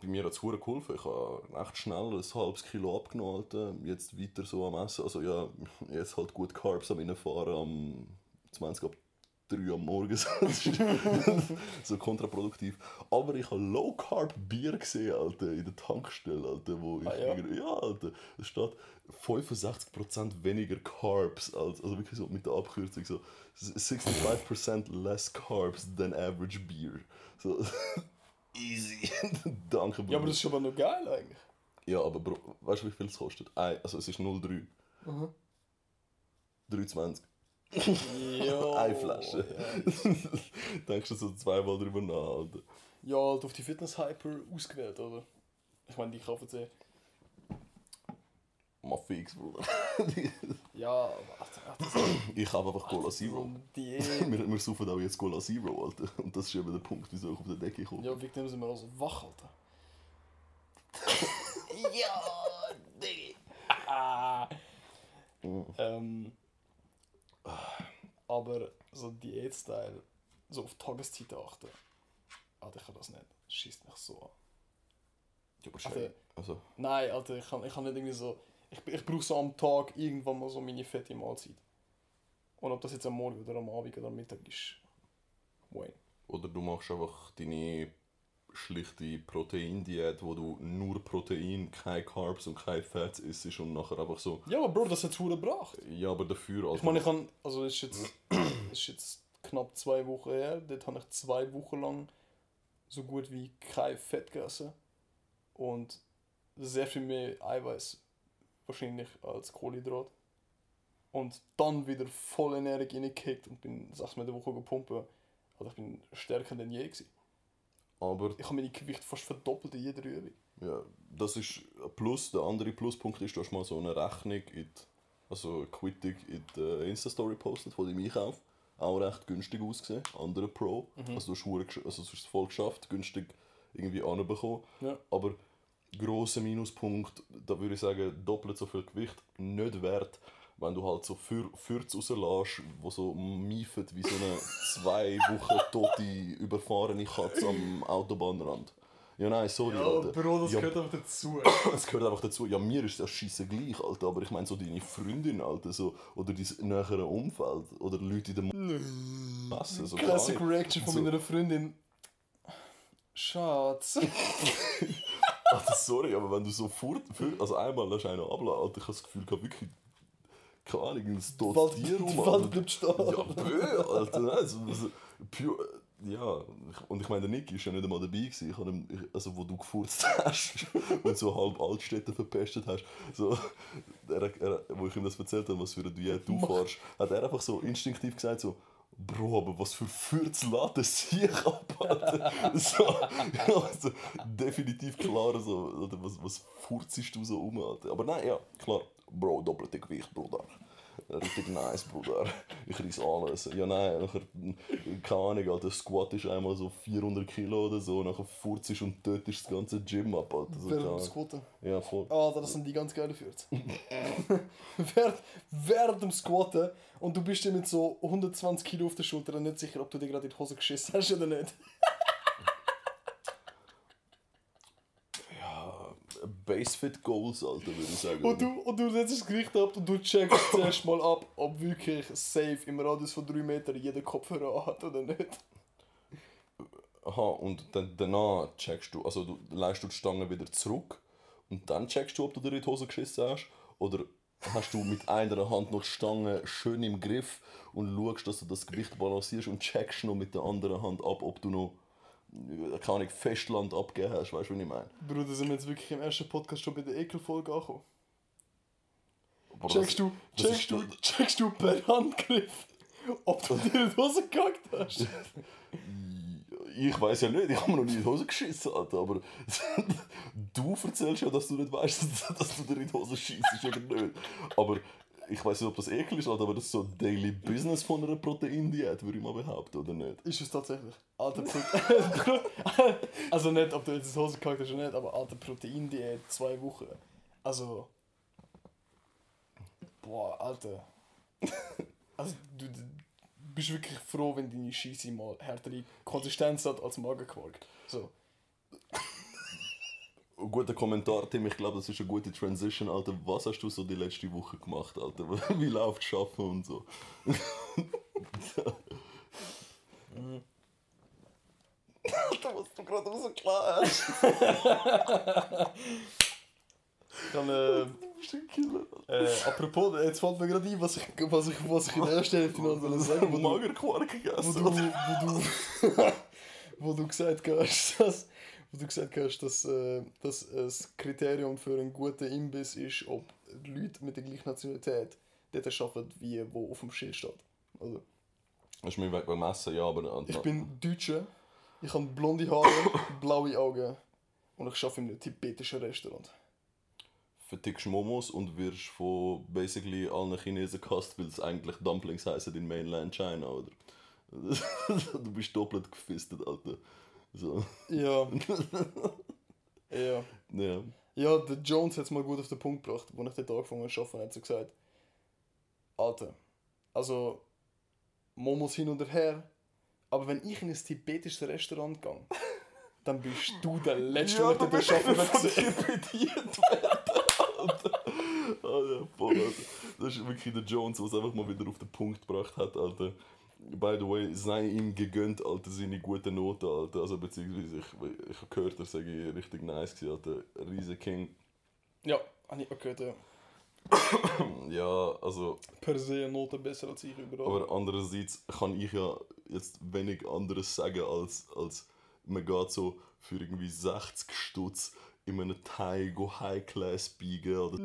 Bei mir hat es geholfen. Ich habe recht schnell ein halbes Kilo abgenommen. Alter. Jetzt weiter so am Essen. Also ja, jetzt halt gut Carbs am reinfahren am 20 ab 3 am Morgen. Das ist so kontraproduktiv. Aber ich habe Low Carb Bier gesehen, Alter, in der Tankstelle, Alter, wo ich Ah, ja? ja, Alter, es steht 65% weniger Carbs, als, also wirklich so mit der Abkürzung so 65% less Carbs than average beer. So, easy. Danke, Bro. Ja, aber das ist aber noch geil eigentlich. Ja, aber Bro, weißt du, wie viel es kostet? Ein, also es ist 0,3. Mhm. 3,20. Jo, Eine Flasche. Ja, Denkst du so zweimal drüber nach, Alter? ja halt auf die Fitness-Hyper ausgewählt, oder? Ich meine, die kaufen sie. Mal fix, Bruder. Ja, warte. Ich habe einfach Cola Zero. Wir, wir saufen auch jetzt Cola Zero, Alter. Und das ist eben der Punkt, wieso ich auf der Decke komme. ja, wegen dem sind wir also wach, Alter. ja Digga. Ah. Ähm, aber so Diät-Style, so auf Tageszeit achten. Alter, ich kann das nicht. Das schießt mich so an. Ja, aber scheiße. Also, Nein, Alter, ich kann, ich kann nicht irgendwie so. Ich, ich brauche so am Tag irgendwann mal so meine fette Mahlzeit. Und ob das jetzt am Morgen oder am Abend oder am Mittag ist. Wayne. oder du machst einfach deine schlichte Proteindiät, wo du nur Protein, keine Carbs und keine Fats isst und nachher einfach so. Ja, aber Bro, das hat es gebracht. Ja, aber dafür, Alter. Ich meine, ich kann. Also, es ist jetzt, ist jetzt knapp zwei Wochen her. Dort habe ich zwei Wochen lang so gut wie kein Fett gegessen. Und sehr viel mehr Eiweiß wahrscheinlich als Kohlenhydrat. und dann wieder voll Energie reingekickt und bin sechsmal in der Woche gepumpt. Also ich bin stärker denn je gewesen. Aber Ich habe meine Gewicht fast verdoppelt in jeder Übung. ja, das ist ein Plus. Der andere Pluspunkt ist, du hast mal so eine Rechnung, in die, also Quittung in der Insta-Story postet von deinem Einkauf. Auch recht günstig ausgesehen. Andere Pro. Also du hast, also du hast es voll geschafft, günstig irgendwie anbekommen. Ja. Aber grosser Minuspunkt, da würde ich sagen, doppelt so viel Gewicht nicht wert, wenn du halt so für Fürz rauslässt, wo so miefen wie so eine zwei Wochen tote, überfahrene Katze am Autobahnrand. Ja, nein, sorry, Alter. Ja, einfach dazu. es gehört einfach dazu. Ja, mir ist das scheiße gleich, Alter. Aber ich meine so deine Freundin, Alter, so, oder dein nähere Umfeld, oder Leute in der Masse. So, Classic. Reaction von So- meiner Freundin. Schatz. Alter, sorry, aber wenn du so fort, also einmal lässt einer abladen, Alter, ich habe das Gefühl, ich habe wirklich, keine Ahnung, ein totes Tier rum, die. Wald bleibt stehen. Ja, bö, Alter, nein, so, so, pure, ja, und ich meine, der Niki war ja nicht einmal dabei, gewesen. ich habe also wo du gefurzt hast und so halb Altstädte verpestet hast, so, er, er, wo ich ihm das erzählt habe, was für eine Diät du fährst, hat er einfach so instinktiv gesagt, so, Bro, aber was für Fürz lädt das hier ab, Alter? So, also, definitiv klar, so, was, was furzest du so um, Alter? Aber nein, ja, klar, Bro, doppelte Gewicht, Bruder. Richtig nice, Bruder. Ich reiss alles. Ja, nein, nachher, keine Ahnung, Alter, Squat ist einmal so 400 Kilo oder so, nachher furzest und tötest das ganze Gym ab, Alter. So, Während. Squatten. ja, voll. Ah, das sind die ganz geile Fürze. während, während dem Squatten und du bist dir mit so 120 Kilo auf der Schulter nicht sicher, ob du dir gerade in die Hose geschissen hast oder nicht. Ja, Basefit Goals, Alter, würde ich sagen. Und du, und du setzt das Gewicht ab und du checkst zuerst mal ab, ob wirklich safe im Radius von 3 Metern jeder Kopfhörer hat oder nicht. Aha, und dann, danach checkst du, also du leist du die Stange wieder zurück und dann checkst du, ob du dir in die Hose geschissen hast oder hast du mit einer Hand noch die Stange schön im Griff und schaust, dass du das Gewicht balancierst und checkst noch mit der anderen Hand ab, ob du noch äh, keine Ahnung, Festland abgegeben hast, weißt du, was ich meine? Bruder, sind wir jetzt wirklich im ersten Podcast schon bei der Ekelfolge angekommen? Checkst du, das checkst du, checkst du per Handgriff, ob du dir die Hose gekackt hast? Ich weiß ja nicht, ich habe mir noch nie in die Hose geschissen, Alter, aber du erzählst ja, dass du nicht weißt, dass, dass du dir in die Hose schießt, oder nicht. Aber ich weiß nicht, ob das ekel ist, Alter, aber das ist so Daily Business von einer Proteindiät, würde ich mal behaupten, oder nicht? Ist es tatsächlich. Alter Protein. also nicht, ob du jetzt in die Hose gekackt hast oder nicht, aber alter Proteindiät, zwei Wochen. Also. Boah, Alter. Also du bist wirklich froh, wenn deine Scheisse mal härtere Konsistenz hat als Magenquark. So. Guter Kommentar, Tim, ich glaube, das ist eine gute Transition, Alter. Was hast du so die letzte Woche gemacht, Alter? Wie läuft Schaffen und so? Alter, was du gerade so klar hast. Ich kann, äh, Äh, apropos, jetzt fällt mir gerade ein, was ich, was ich, was ich in der ersten Hälfte noch wollte sagen Wo wo du, Magerquark wo gegessen. du, wo du, wo du gesagt hast, dass, wo du gesagt hast, dass, äh, dass das Kriterium für einen guten Imbiss ist, ob die Leute mit der gleichen Nationalität dort arbeiten, wie wo auf dem Schild steht. Also, Das ist mir weg beim Essen, ja, aber... ich bin Deutscher, ich habe blonde Haare, blaue Augen und ich arbeite in einem tibetischen Restaurant. Vertickst Momos und wirst von basically allen Chinesen gehasst, weil es eigentlich Dumplings heißen in Mainland China, oder? du bist doppelt gefistet, Alter. So. Ja. ja. Ja. Ja, der Jones hat es mal gut auf den Punkt gebracht, als ich den Tag angefangen habe zu arbeiten, hat so gesagt, Alter, also, Momos hin und her, aber wenn ich in ein tibetisches Restaurant gehe, dann bist du der Letzte, der du dort bist arbeiten Alter. Alter, voll, Alter. Das ist wirklich der Jones, der es einfach mal wieder auf den Punkt gebracht hat, Alter. By the way, sei ihm gegönnt, Alter, seine guten Noten, Alter. Also, beziehungsweise, ich, ich habe gehört, er sei richtig nice gewesen, Alter. Riese King. Ja, habe ich auch gehört, ja. Ja, also, Per se eine Note besser als ich überall. aber andererseits kann ich ja jetzt wenig anderes sagen, als, als man geht so für irgendwie 60 Stutz in einem Thai go High Class biegen oder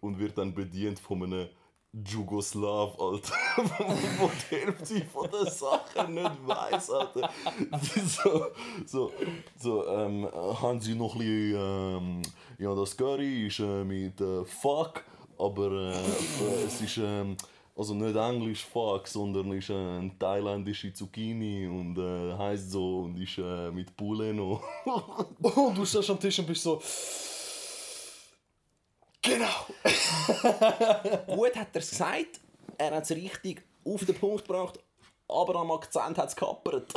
und wird dann bedient von einem Jugoslaw, Alter, wo die Hälfte von den Sachen nicht weiß, Alter. So, so, so ähm, haben sie noch ein bisschen, ähm, ja, das Curry ist äh, mit äh, Fuck, aber äh, es ist, ähm, also nicht Englisch Fuck, sondern ist äh, eine thailändische Zucchini und äh, heißt so und ist äh, mit Puleno. Und du stehst am Tisch und bist so. Genau! Gut hat er es gesagt, er hat es richtig auf den Punkt gebracht, aber am Akzent hat es kappert.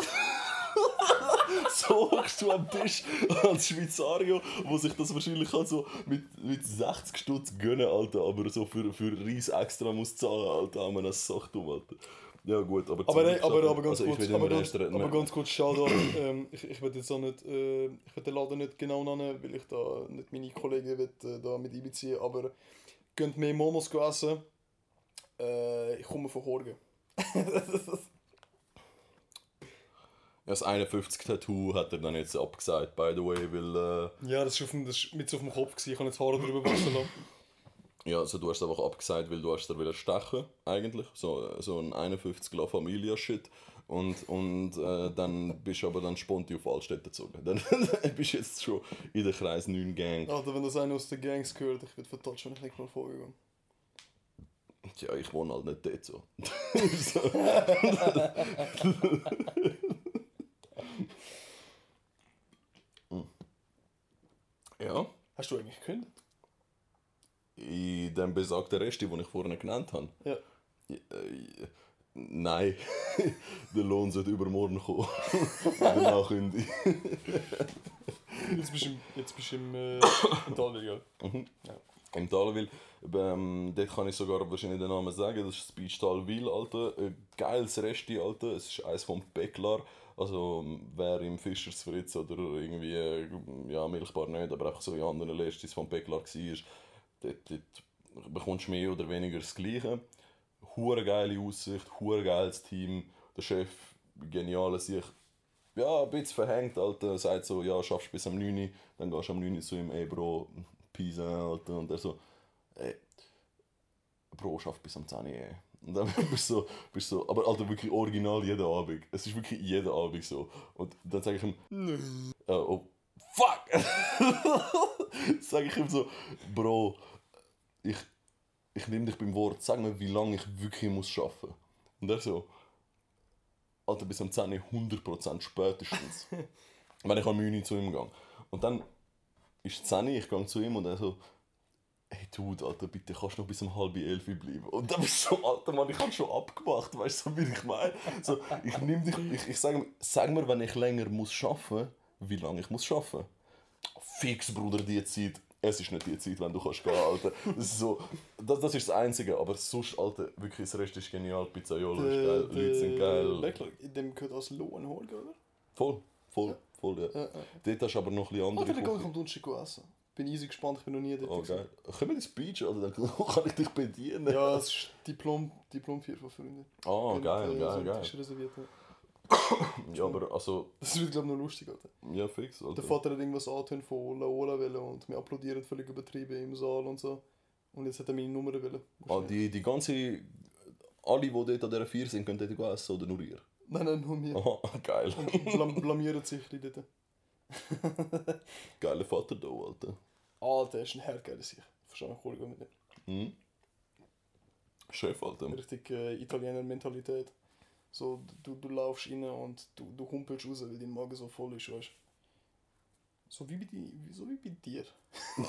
so hockst du am Tisch als Schweizario, wo sich das wahrscheinlich halt so mit, mit 60 Stutz gönnen, Alter, aber so für, für Reis extra muss zahlen, Alter, wir das Sache Alter. Ja gut, aber... Aber, nein, aber, aber ganz also, kurz, will aber ganz, reden. aber ganz kurz, Shoutout. ähm, ich, ich will jetzt auch nicht, äh, ich will den Laden nicht genau nennen, weil ich da nicht meine Kollegen will, äh, da mit einbeziehen, aber könnt mehr Momos essen. Äh, ich komme von Horgen. Das 51 Tattoo hat er dann jetzt abgesagt, by the way, weil... Äh, Ja, das war dem, das mit so auf dem Kopf, gewesen. ich habe jetzt Haare drüber wachsen lassen. Ja, also du hast einfach abgesagt, weil du hast dir wieder stechen eigentlich, so, so ein 51 La Familia Shit und, und äh, dann bist du aber dann spontan auf Altstädte gezogen. Dann bist du jetzt schon in der Kreis 9 Gang. Alter, wenn das einer aus den Gangs gehört, ich werde vertatscht, wenn ich nicht mal vorgegangen. Tja, ich wohne halt nicht dort so. so. ja, Hast du eigentlich gekündigt? in dem besagten Resti, den ich vorhin genannt habe. Ja. Äh, Nein, der Lohn sollte übermorgen kommen. Danach künde ich. Jetzt bist du im, jetzt bist du im, äh, im Tal, ja. Im Talwil, ähm, dort kann ich sogar wahrscheinlich den Namen sagen, das ist das Beach Talwil, Alter. Ein geiles Resti, Alter. Es ist eines vom Bäckler. Also, wer im Fischers Fritz oder irgendwie, äh, ja, Milchbar nicht, aber einfach so in anderen Lästis vom Bäckler war, dort, dort bekommst du mehr oder weniger das Gleiche. Hure geile Aussicht, hure geiles Team. Der Chef, geniale sich. Ja, ein bisschen verhängt, Alter. Sagt so, ja, schaffst bis am 9 Uhr. Dann gehst du am 9 Uhr zu ihm, ey Bro, Peace, Alter. Und er so, ey, Bro, schaff bis am 10 Uhr, ey. Und dann bist du so, bist so, aber Alter, wirklich original jeden Abend. Es ist wirklich jeden Abend so. Und dann sage ich ihm, äh, oh, fuck! sage ich ihm so, Bro, ich, ich nehme dich beim Wort, sag mir, wie lange ich wirklich muss arbeiten muss. Und er so, Alter, bis am 10 Uhr 100% spätestens. Wenn ich am 9 Uhr zu ihm gehe. Und dann ist es 10 Uhr, ich gehe zu ihm und er so, hey Dude, Alter, bitte kannst du noch bis um halb elf bleiben. Und dann bist du so, Alter Mann, ich habe schon abgemacht, weißt du, wie ich meine? So, ich nehme dich, ich, ich sage sag mir, wenn ich länger muss arbeiten, wie lange ich muss arbeiten. Fix, Bruder, die Zeit. Es ist nicht die Zeit, wenn du kannst gehen, Alter. Das ist so, das, das ist das Einzige, aber sonst, Alter, wirklich, das Rest ist genial. Pizzaiolo ist geil, Leute sind geil. Backlog, in dem gehört als Lohn holen, oder? Voll, voll, voll, ja. Ja, ja. Dort hast du aber noch ein bisschen Oh, andere dann gehe ich am Donnerstag essen. Bin easy gespannt, ich bin noch nie dort. Oh, gewesen. geil. Können wir ins Beach, oder? Dann kann ich dich bedienen. Ja, es ist Diplom, Diplom 4 von Freunden. Ah, Und, geil, äh, so geil, einen geil. Tisch reserviert. ja. Aber also, Das wird, glaube ich, noch lustig, Alter. ja, fix, Alter. Der Vater hat irgendwas angetan von Laola wollen und wir applaudieren völlig übertrieben im Saal und so. Und jetzt hat er meine Nummer wollen. Ah, die, die ganze... Alle, die dort an dieser Vier sind, können dort essen, oder nur ihr? Nein, nein, nur mir. Aha, geil. Und blam blamieren sich die dort. Geiler Vater da, Alter. Alter, er ist ein hergeiler sich. Verstehe mich gut mit dem. Mhm. Chef, Alter. Richtig äh, Italiener-Mentalität. So, du, du laufst rein und du, du humpelst raus, weil dein Magen so voll ist, weißt So wie bei, di, wie- so wie bei dir.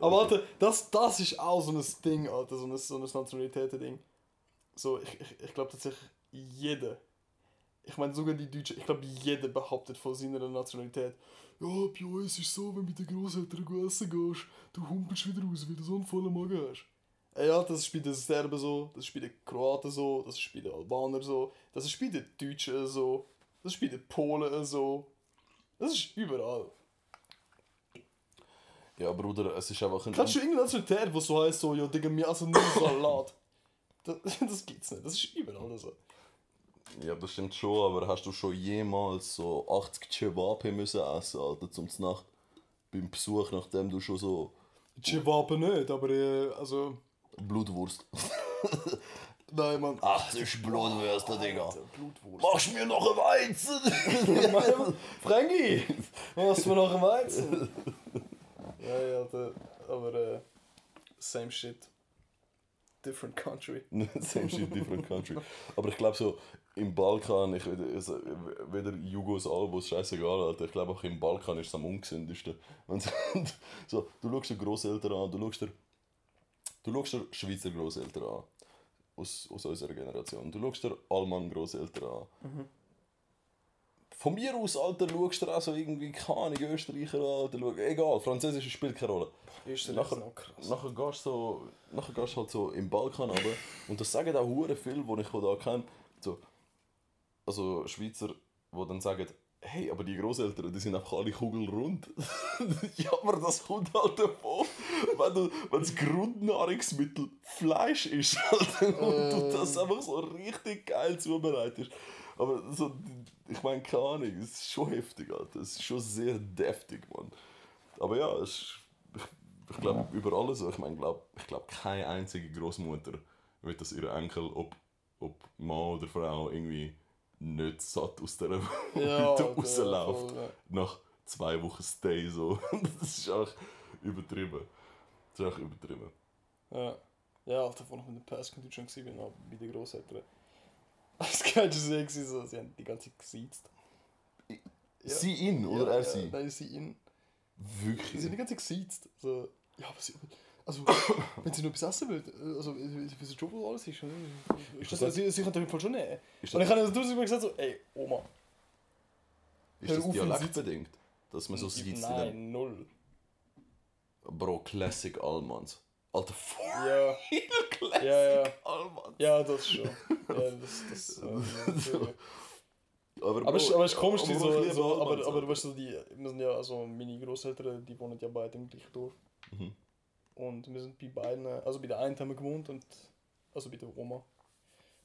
Aber Alter, das, das ist auch so ein Ding, Alter, so ein, so ein Nationalitäten-Ding. So, ich, ich, ich glaube tatsächlich, jeder, ich meine sogar die Deutschen, ich glaube jeder behauptet von seiner Nationalität, ja, bei uns ist es so, wenn du mit den Großeltern essen gehst, du humpelst wieder raus, weil du so einen vollen Magen hast. Ey, Ja, das ist bei den Serben so, das ist bei den Kroaten so, das ist bei den Albanern so, das ist bei den Deutschen so, das ist bei den Polen so. Das ist überall. Ja, Bruder, es ist einfach ein... Kannst du irgendeine Nationalität, wo so heißt, so, ja, Digga, wir essen nur Salat? Das, das gibt's nicht, das ist überall so. Ja, das stimmt schon, aber hast du schon jemals so 80 Cevape müssen essen, Alter, zum Nacht beim Besuch, nachdem du schon so Chihuahua nicht, aber äh, also... Blutwurst. Nein, man. Ach, ist Blutwürste, Digga. Blutwurst. Machst mir noch ein Weizen? Frankie! Machst du mir noch einen Weizen? ja, ja, der, aber äh, same shit. Different country. Same shit, different country. Aber ich glaube so, im Balkan, ich, also, weder Jugos, Albos, scheißegal, Alter. Ich glaube auch im Balkan ist es am ungesündesten. Wenn so, so, du schaust dir Grosseltern an, du schaust dir, du schaust dir Schweizer Grosseltern an. Aus, aus unserer Generation. Du schaust dir Allmann Grosseltern an. Von mir aus, Alter, schaust du dir auch so irgendwie, keine Österreicher an, oder schau, egal, Französisch spielt keine Rolle. Österreich Nachher- ist noch krass. Nachher gehst du so, nachher gehst du halt so im Balkan runter und das sagen auch hure viel, die ich da kenne, so, also Schweizer, die dann sagen, hey, aber die Großeltern, die sind einfach alle kugelrund. ja, aber das kommt halt davon, wenn, du, wenn das Grundnahrungsmittel Fleisch ist Alter, und du das einfach so richtig geil zubereitest. Aber so, ich meine, keine Ahnung, es ist schon heftig, Alter. Es ist schon sehr deftig, Mann. Aber ja, es ist, ich, ich glaube, über alles so. Ich meine, glaub, ich glaube, keine einzige Großmutter will, dass ihre Enkel, ob, ob Mann oder Frau, irgendwie nicht satt aus dieser Ja, Hütte rausläuft. ja. Nach zwei Wochen Stay so. Das ist auch übertrieben. Das ist auch übertrieben. Ja. Ja, Alter, ich mit dem Pass in Deutschland war, bei den Großeltern. Das Geilste war so, so, sie haben die ganze Zeit gesiezt. Ja. Sie ihn oder ja, er sie? Nein, sie ihn. Sie Wirklich? sind die ganze Zeit gesiezt. So, ja, aber sie, also, wenn sie noch etwas essen will, also, wie sie schon wohl alles ist. oder? Ist das sie, sie, sie können auf jeden Fall schon nehmen. Ist Und das, ich habe dann gesagt, so, ey, Oma. ist das dialektbedingt? Dass man so sieht Nein, null. Bro, Classic Almans. Alter, voll Ja, Classic Ja, ja. Almans. ja, das schon. Ja, das, das, äh, natürlich. Aber, Aber es ist, aber es ist komisch, die aber so, so, aber, aber Alter. weißt du, die, wir sind ja, also meine Großeltern, die wohnen ja beide im gleichen Dorf. Mhm. Und wir sind bei beiden, also bei der einen haben wir gewohnt und, also bei der Oma.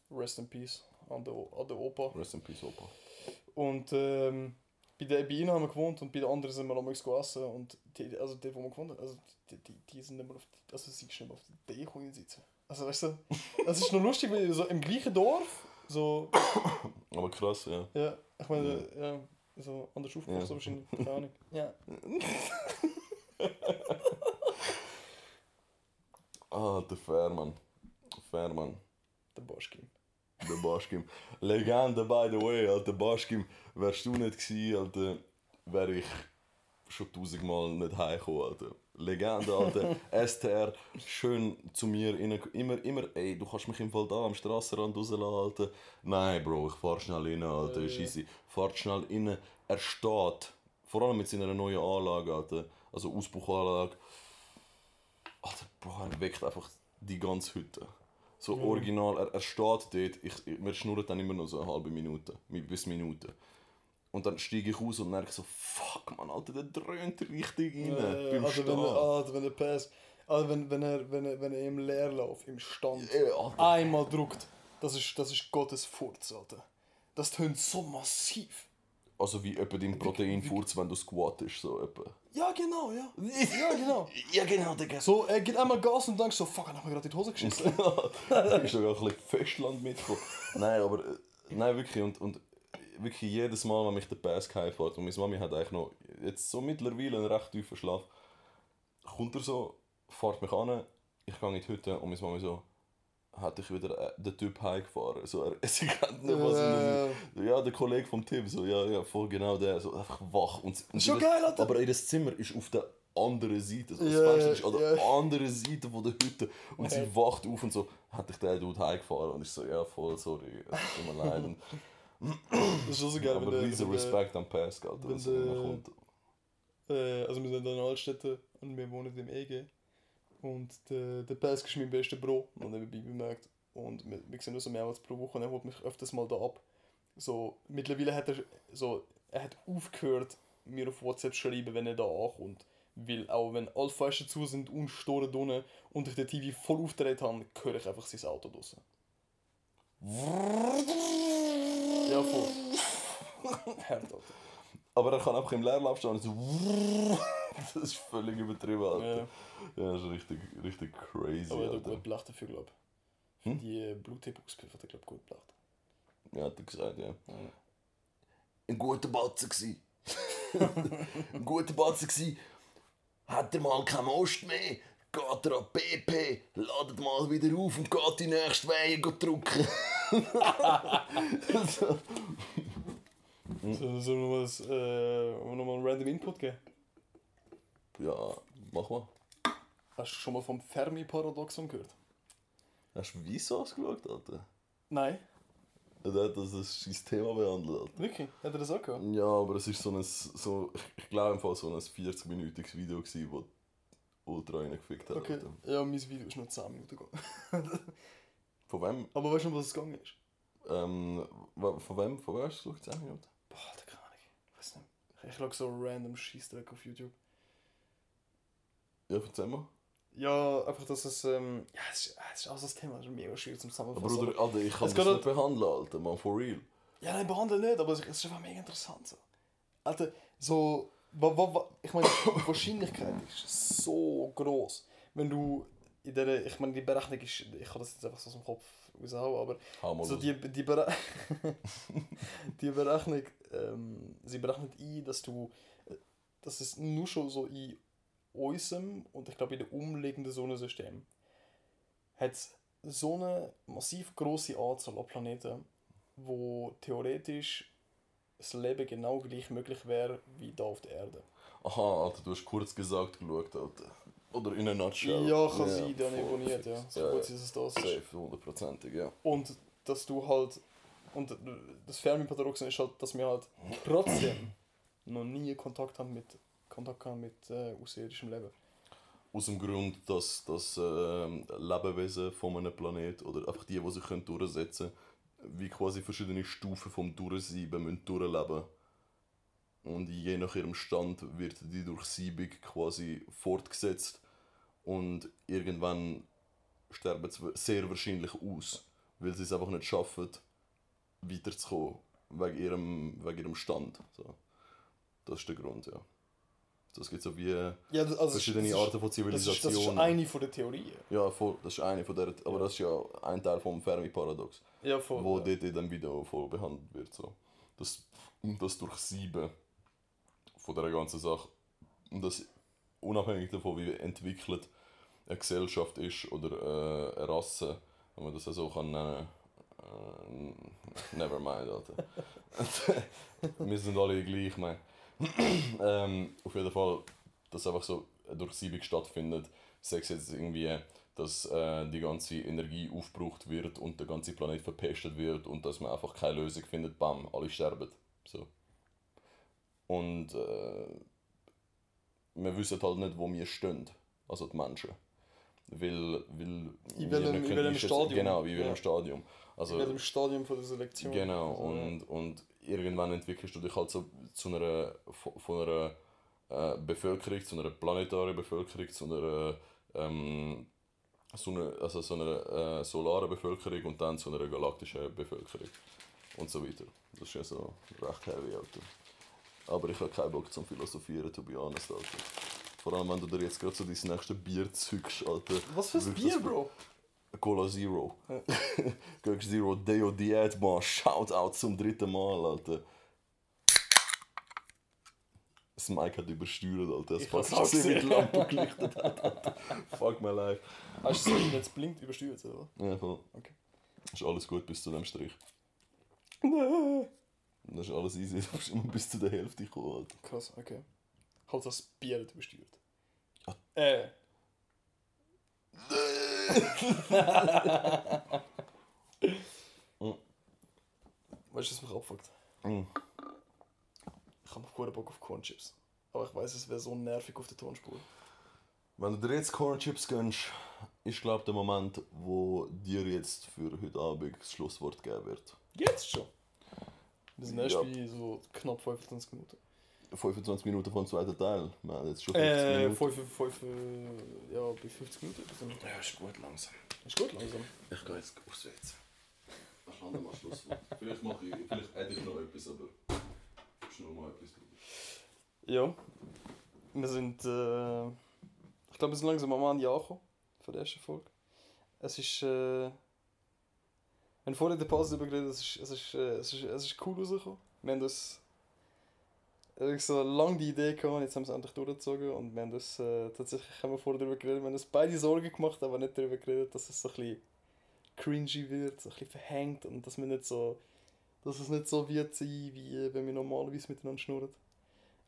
Rest in Peace an der, an der Opa. Rest in Peace, Opa. Und ähm, bei, der, bei ihnen haben wir gewohnt und bei der anderen sind wir noch gegessen. Und die, also die, wo wir gewohnt haben, also die, die, die sind nicht mehr auf die, also sie nicht mehr auf die gekommen sitzen. Also weißt du, das ist noch lustig, weil so im gleichen Dorf, so, Aber krass, ja. ja, ich meine, ja, so anders aufgewachsen Ja. wahrscheinlich, keine Ahnung. Ja. Ah, der Fairman. Fairman. Der Boschkin. Der Baschkim. Legende, by the way, Alter. Baschkim, wärst du nicht gewesen, Alter, wäre ich schon tausendmal nicht heimgekommen, Alter. Legende, Alter. STR, schön zu mir, rein, immer, immer, ey, du kannst mich im Fall da am Strassenrand rauslassen, Alter. Nein, Bro, ich fahr schnell rein, Alter, ist Ja. easy. Fahrt schnell rein. Er steht, vor allem mit seiner neuen Anlage, Alter, also Ausbauchanlage. Alter, Bro, er weckt einfach die ganze Hütte. So Ja. original, er, er steht dort, ich, ich, wir schnurren dann immer noch so eine halbe Minute, mi- bis Minute. Und dann steige ich aus und merke so, fuck man, Alter, der dröhnt richtig rein. Äh, beim also, wenn er, wenn der Pass, also wenn, wenn, er, wenn, er, wenn er im Leerlauf, im Stand, Alter. einmal druckt, das ist, das ist Gottes Furz, Alter. Das tönt so massiv. Also wie etwa dein Proteinfurz, wenn du squattest, so etwa. Ja, genau, ja. Ja, genau. Ja genau, Digga. So, er gibt einmal Gas und denkt so, fuck, er hat mir gerade in die Hose geschissen. ist sogar ein bisschen Festland mitgekommen. Nein, aber äh, nein, wirklich. Und, und wirklich jedes Mal, wenn mich der Pass heimfährt und meine Mami hat eigentlich noch jetzt so mittlerweile einen recht tiefen Schlaf, kommt er so, fährt mich an, ich gehe in die Hütte und meine Mami so, hat ich wieder äh, den Typ heimgefahren. So, er, sie kennt nicht, was Äh, Ja, der Kollege vom Tim, so, ja, ja, voll genau der, so einfach wach. Und, und Schon geil, Alter. Aber ihr Zimmer ist auf der anderen Seite, so, das Ja, Fenster ist an der ja. anderen Seite von der Hütte. Und sie wacht auf und so, hat dich der Dude heimgefahren? Und ich so, ja, voll, sorry, tut mir leid. Und, das ist schon so geil, aber wenn riesen Respekt an Pascal, dass er kommt. äh, also wir sind in Altstädten und wir wohnen im EG. Und der, der Pass ist mein bester Bro, noch nebenbei bemerkt. Und wir, wir sehen nur so mehrmals pro Woche und er holt mich öfters mal da ab. So, mittlerweile hat er so, er hat aufgehört, mir auf WhatsApp zu schreiben, wenn er da ankommt. Weil auch wenn alle Fenster zu sind und Storen drinnen und ich den TV voll aufgedreht habe, höre ich einfach sein Auto draussen. Ja, voll. Hart, Alter. Aber er kann einfach im Leerlauf stehen und so. das ist völlig übertrieben, Alter. Ja. Ja, das ist richtig, richtig crazy, Aber er hat gut gelacht dafür, glaube ich. Hm? Die äh, Bluttee-Buchspiffe hat er, glaube ich, gut gelacht. Ja, hat er gesagt, ja. Ja. Ein guter Batzen gsi. Ein guter Batzen gsi. Hat er mal keinen Most mehr, geht er an PP, ladet mal wieder auf und geht die nächste Weihe drücken. so. So, so nochmal das, äh, noch mal einen random Input geben? Ja, mach mal. Hast du schon mal vom Fermi-Paradoxon gehört? Hast du Wieso geschaut, Alter? Nein. Er hat das als scheiß Thema behandelt. Alter. Wirklich? Hat er das auch gehört? Ja, aber es ist so ein, so, ich glaube im Fall so ein 40-minütiges Video gewesen, wo ultra reingefickt hat. Okay. Alter. Ja, mein Video ist nur 10 Minuten gegangen. Von wem? Aber weißt du, um was es gegangen ist? Ähm, von wem? Von wem hast du geschaut? 10 Minuten? Boah, da keine Ahnung. Ich weiß nicht. Ich schaue so random Scheißdreck auf YouTube. Ja, erzähl mal. Ja, einfach, dass es. Ähm, ja, es ist, es ist auch so das Thema, es ist mega schwierig zum Zusammenfassen. Bruder, Alter, ich kann Es das nicht behandeln, Alter, man, for real. Ja, nein, behandeln nicht, aber es ist einfach mega interessant. So. Alter, so. Wa, wa, wa, ich meine, die Wahrscheinlichkeit ist so groß, wenn du in der. Ich meine, die Berechnung ist. Ich kann das jetzt einfach so aus dem Kopf raushauen, aber. Hau So die, die, Bere die Berechnung, ähm, sie berechnet ein, dass du, äh, dass es nur schon so in unserem und ich glaube in dem umliegenden Sonnensystem hat es so eine massiv große Anzahl an Planeten, wo theoretisch das Leben genau gleich möglich wäre wie da auf der Erde. Aha, Alter, du hast kurz gesagt geschaut, Alter. Oder in a nutshell. Ja, kann sein, dann voll imponiert, ja. fix. So ja, gut ja. ist es das ist. Safe, hundertprozentig, ja. Und dass du halt. Und das Fermi-Paradoxon ist halt, dass wir halt trotzdem noch nie Kontakt haben mit, Kontakt haben mit äh, außerirdischem Leben. Aus dem Grund, dass, dass ähm, Lebewesen von einem Planet oder einfach die, die sich können durchsetzen können, wie quasi verschiedene Stufen vom Durchsieben müssen durchleben Und je nach ihrem Stand wird die Durchsiebung quasi fortgesetzt und irgendwann sterben sie sehr wahrscheinlich aus, weil sie es einfach nicht schaffen, weiterzukommen, wegen ihrem, wegen ihrem Stand. So. Das ist der Grund, ja. Das gibt so wie Ja, das, also verschiedene ist, Arten von das ist, Zivilisation. das ist eine von den Theorien. Ja, voll, das ist eine von der, aber das ist ja ein Teil vom Fermi-Paradox, Ja, voll. wo ja. dort in dem Video voll behandelt wird. So. Das, das durch sieben von der ganzen Sache, und das unabhängig davon, wie entwickelt eine Gesellschaft ist oder äh, eine Rasse, wenn man das so kann nennen. Äh, never mind, Alter. Wir sind alle gleich, man. ähm, auf jeden Fall, dass einfach so eine Durchsiebung stattfindet, sei es jetzt irgendwie, dass äh, die ganze Energie aufgebraucht wird und der ganze Planet verpestet wird und dass man einfach keine Lösung findet, bam, alle sterben. So. Und äh, wir wissen halt nicht, wo wir stehen, also die Menschen. Weil, weil In welchem- in welchem einschätzen- Stadium? Genau, in welchem Ja. Stadium. Also, in welchem Stadium von der Selektion. Genau, Also, und, und irgendwann entwickelst du dich halt so zu einer, von von einer äh, Bevölkerung, zu einer planetaren Bevölkerung, zu einer, ähm, so einer, also so einer äh, solaren Bevölkerung und dann zu einer galaktischen Bevölkerung und so weiter. Das ist ja so recht heavy, Alter. Aber ich habe keinen Bock zum Philosophieren, to be honest, Alter. Vor allem, wenn du dir jetzt gerade so dein nächste Bier zückst, Alter. Was für ein Bier, Bro? Cola Zero. Ja. Zero Deo Diät, man. Shoutout zum dritten Mal, Alter. Das Mike hat übersteuert, Alter. Das passt die gesehen. Lampe gelichtet hat, Alter. Fuck my life. Hast du es jetzt blinkt übersteuert, oder? Ja, voll. Okay. Ist alles gut bis zu dem Strich. Nein. Das ist alles easy. Du bist immer bis zu der Hälfte gekommen, Alter. Krass, okay. Halt das Bier hat übersteuert. Ja. Äh. Weißt du, was mich abfuckt? Mm. Ich habe noch Bock auf Cornchips. Aber ich weiß, es wäre so nervig auf der Tonspur. Wenn du dir jetzt Corn Chips gönnst, ist glaube der Moment, wo dir jetzt für heute Abend das Schlusswort geben wird. Jetzt schon? Wir sind erst Ja. bei so knapp 25 Minuten. 25 Minuten vom zweiten Teil. Wir haben jetzt schon 50 Äh, Minuten. 5, 5, ja, bei 50 Minuten. Ja, ist gut langsam. Ist gut langsam. Ich gehe jetzt WC. Ich lande mal Schlusswort. vielleicht mache ich, vielleicht hätte ich noch etwas, aber schnell mal etwas drüber. Ja. Wir sind, äh, ich glaube, wir sind langsam am Ende angekommen von der ersten Folge. Es ist, äh, wir haben vorhin in der Pause darüber geredet, es ist, es ist, äh, es ist, es ist cool rausgekommen. Wir haben das äh, so lange die Idee gehabt, jetzt haben wir es endlich durchgezogen und wir haben das, äh, tatsächlich haben wir vorher darüber geredet, wir haben uns beide Sorgen gemacht, aber nicht darüber geredet, dass es so ein bisschen cringy wird, so ein bisschen verhängt und dass wir nicht so, dass es nicht so wird sein, wie wenn wir normalerweise miteinander schnurren.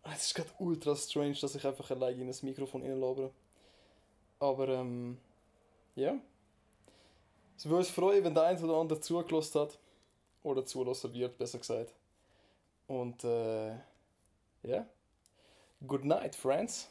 Es ist gerade ultra strange, dass ich einfach alleine in ein Mikrofon reinlabere. Aber ähm, ja. Es würde uns freuen, wenn der eine oder andere zugelassen hat. Oder zulassen wird, besser gesagt. Und äh, ja. Good night, friends.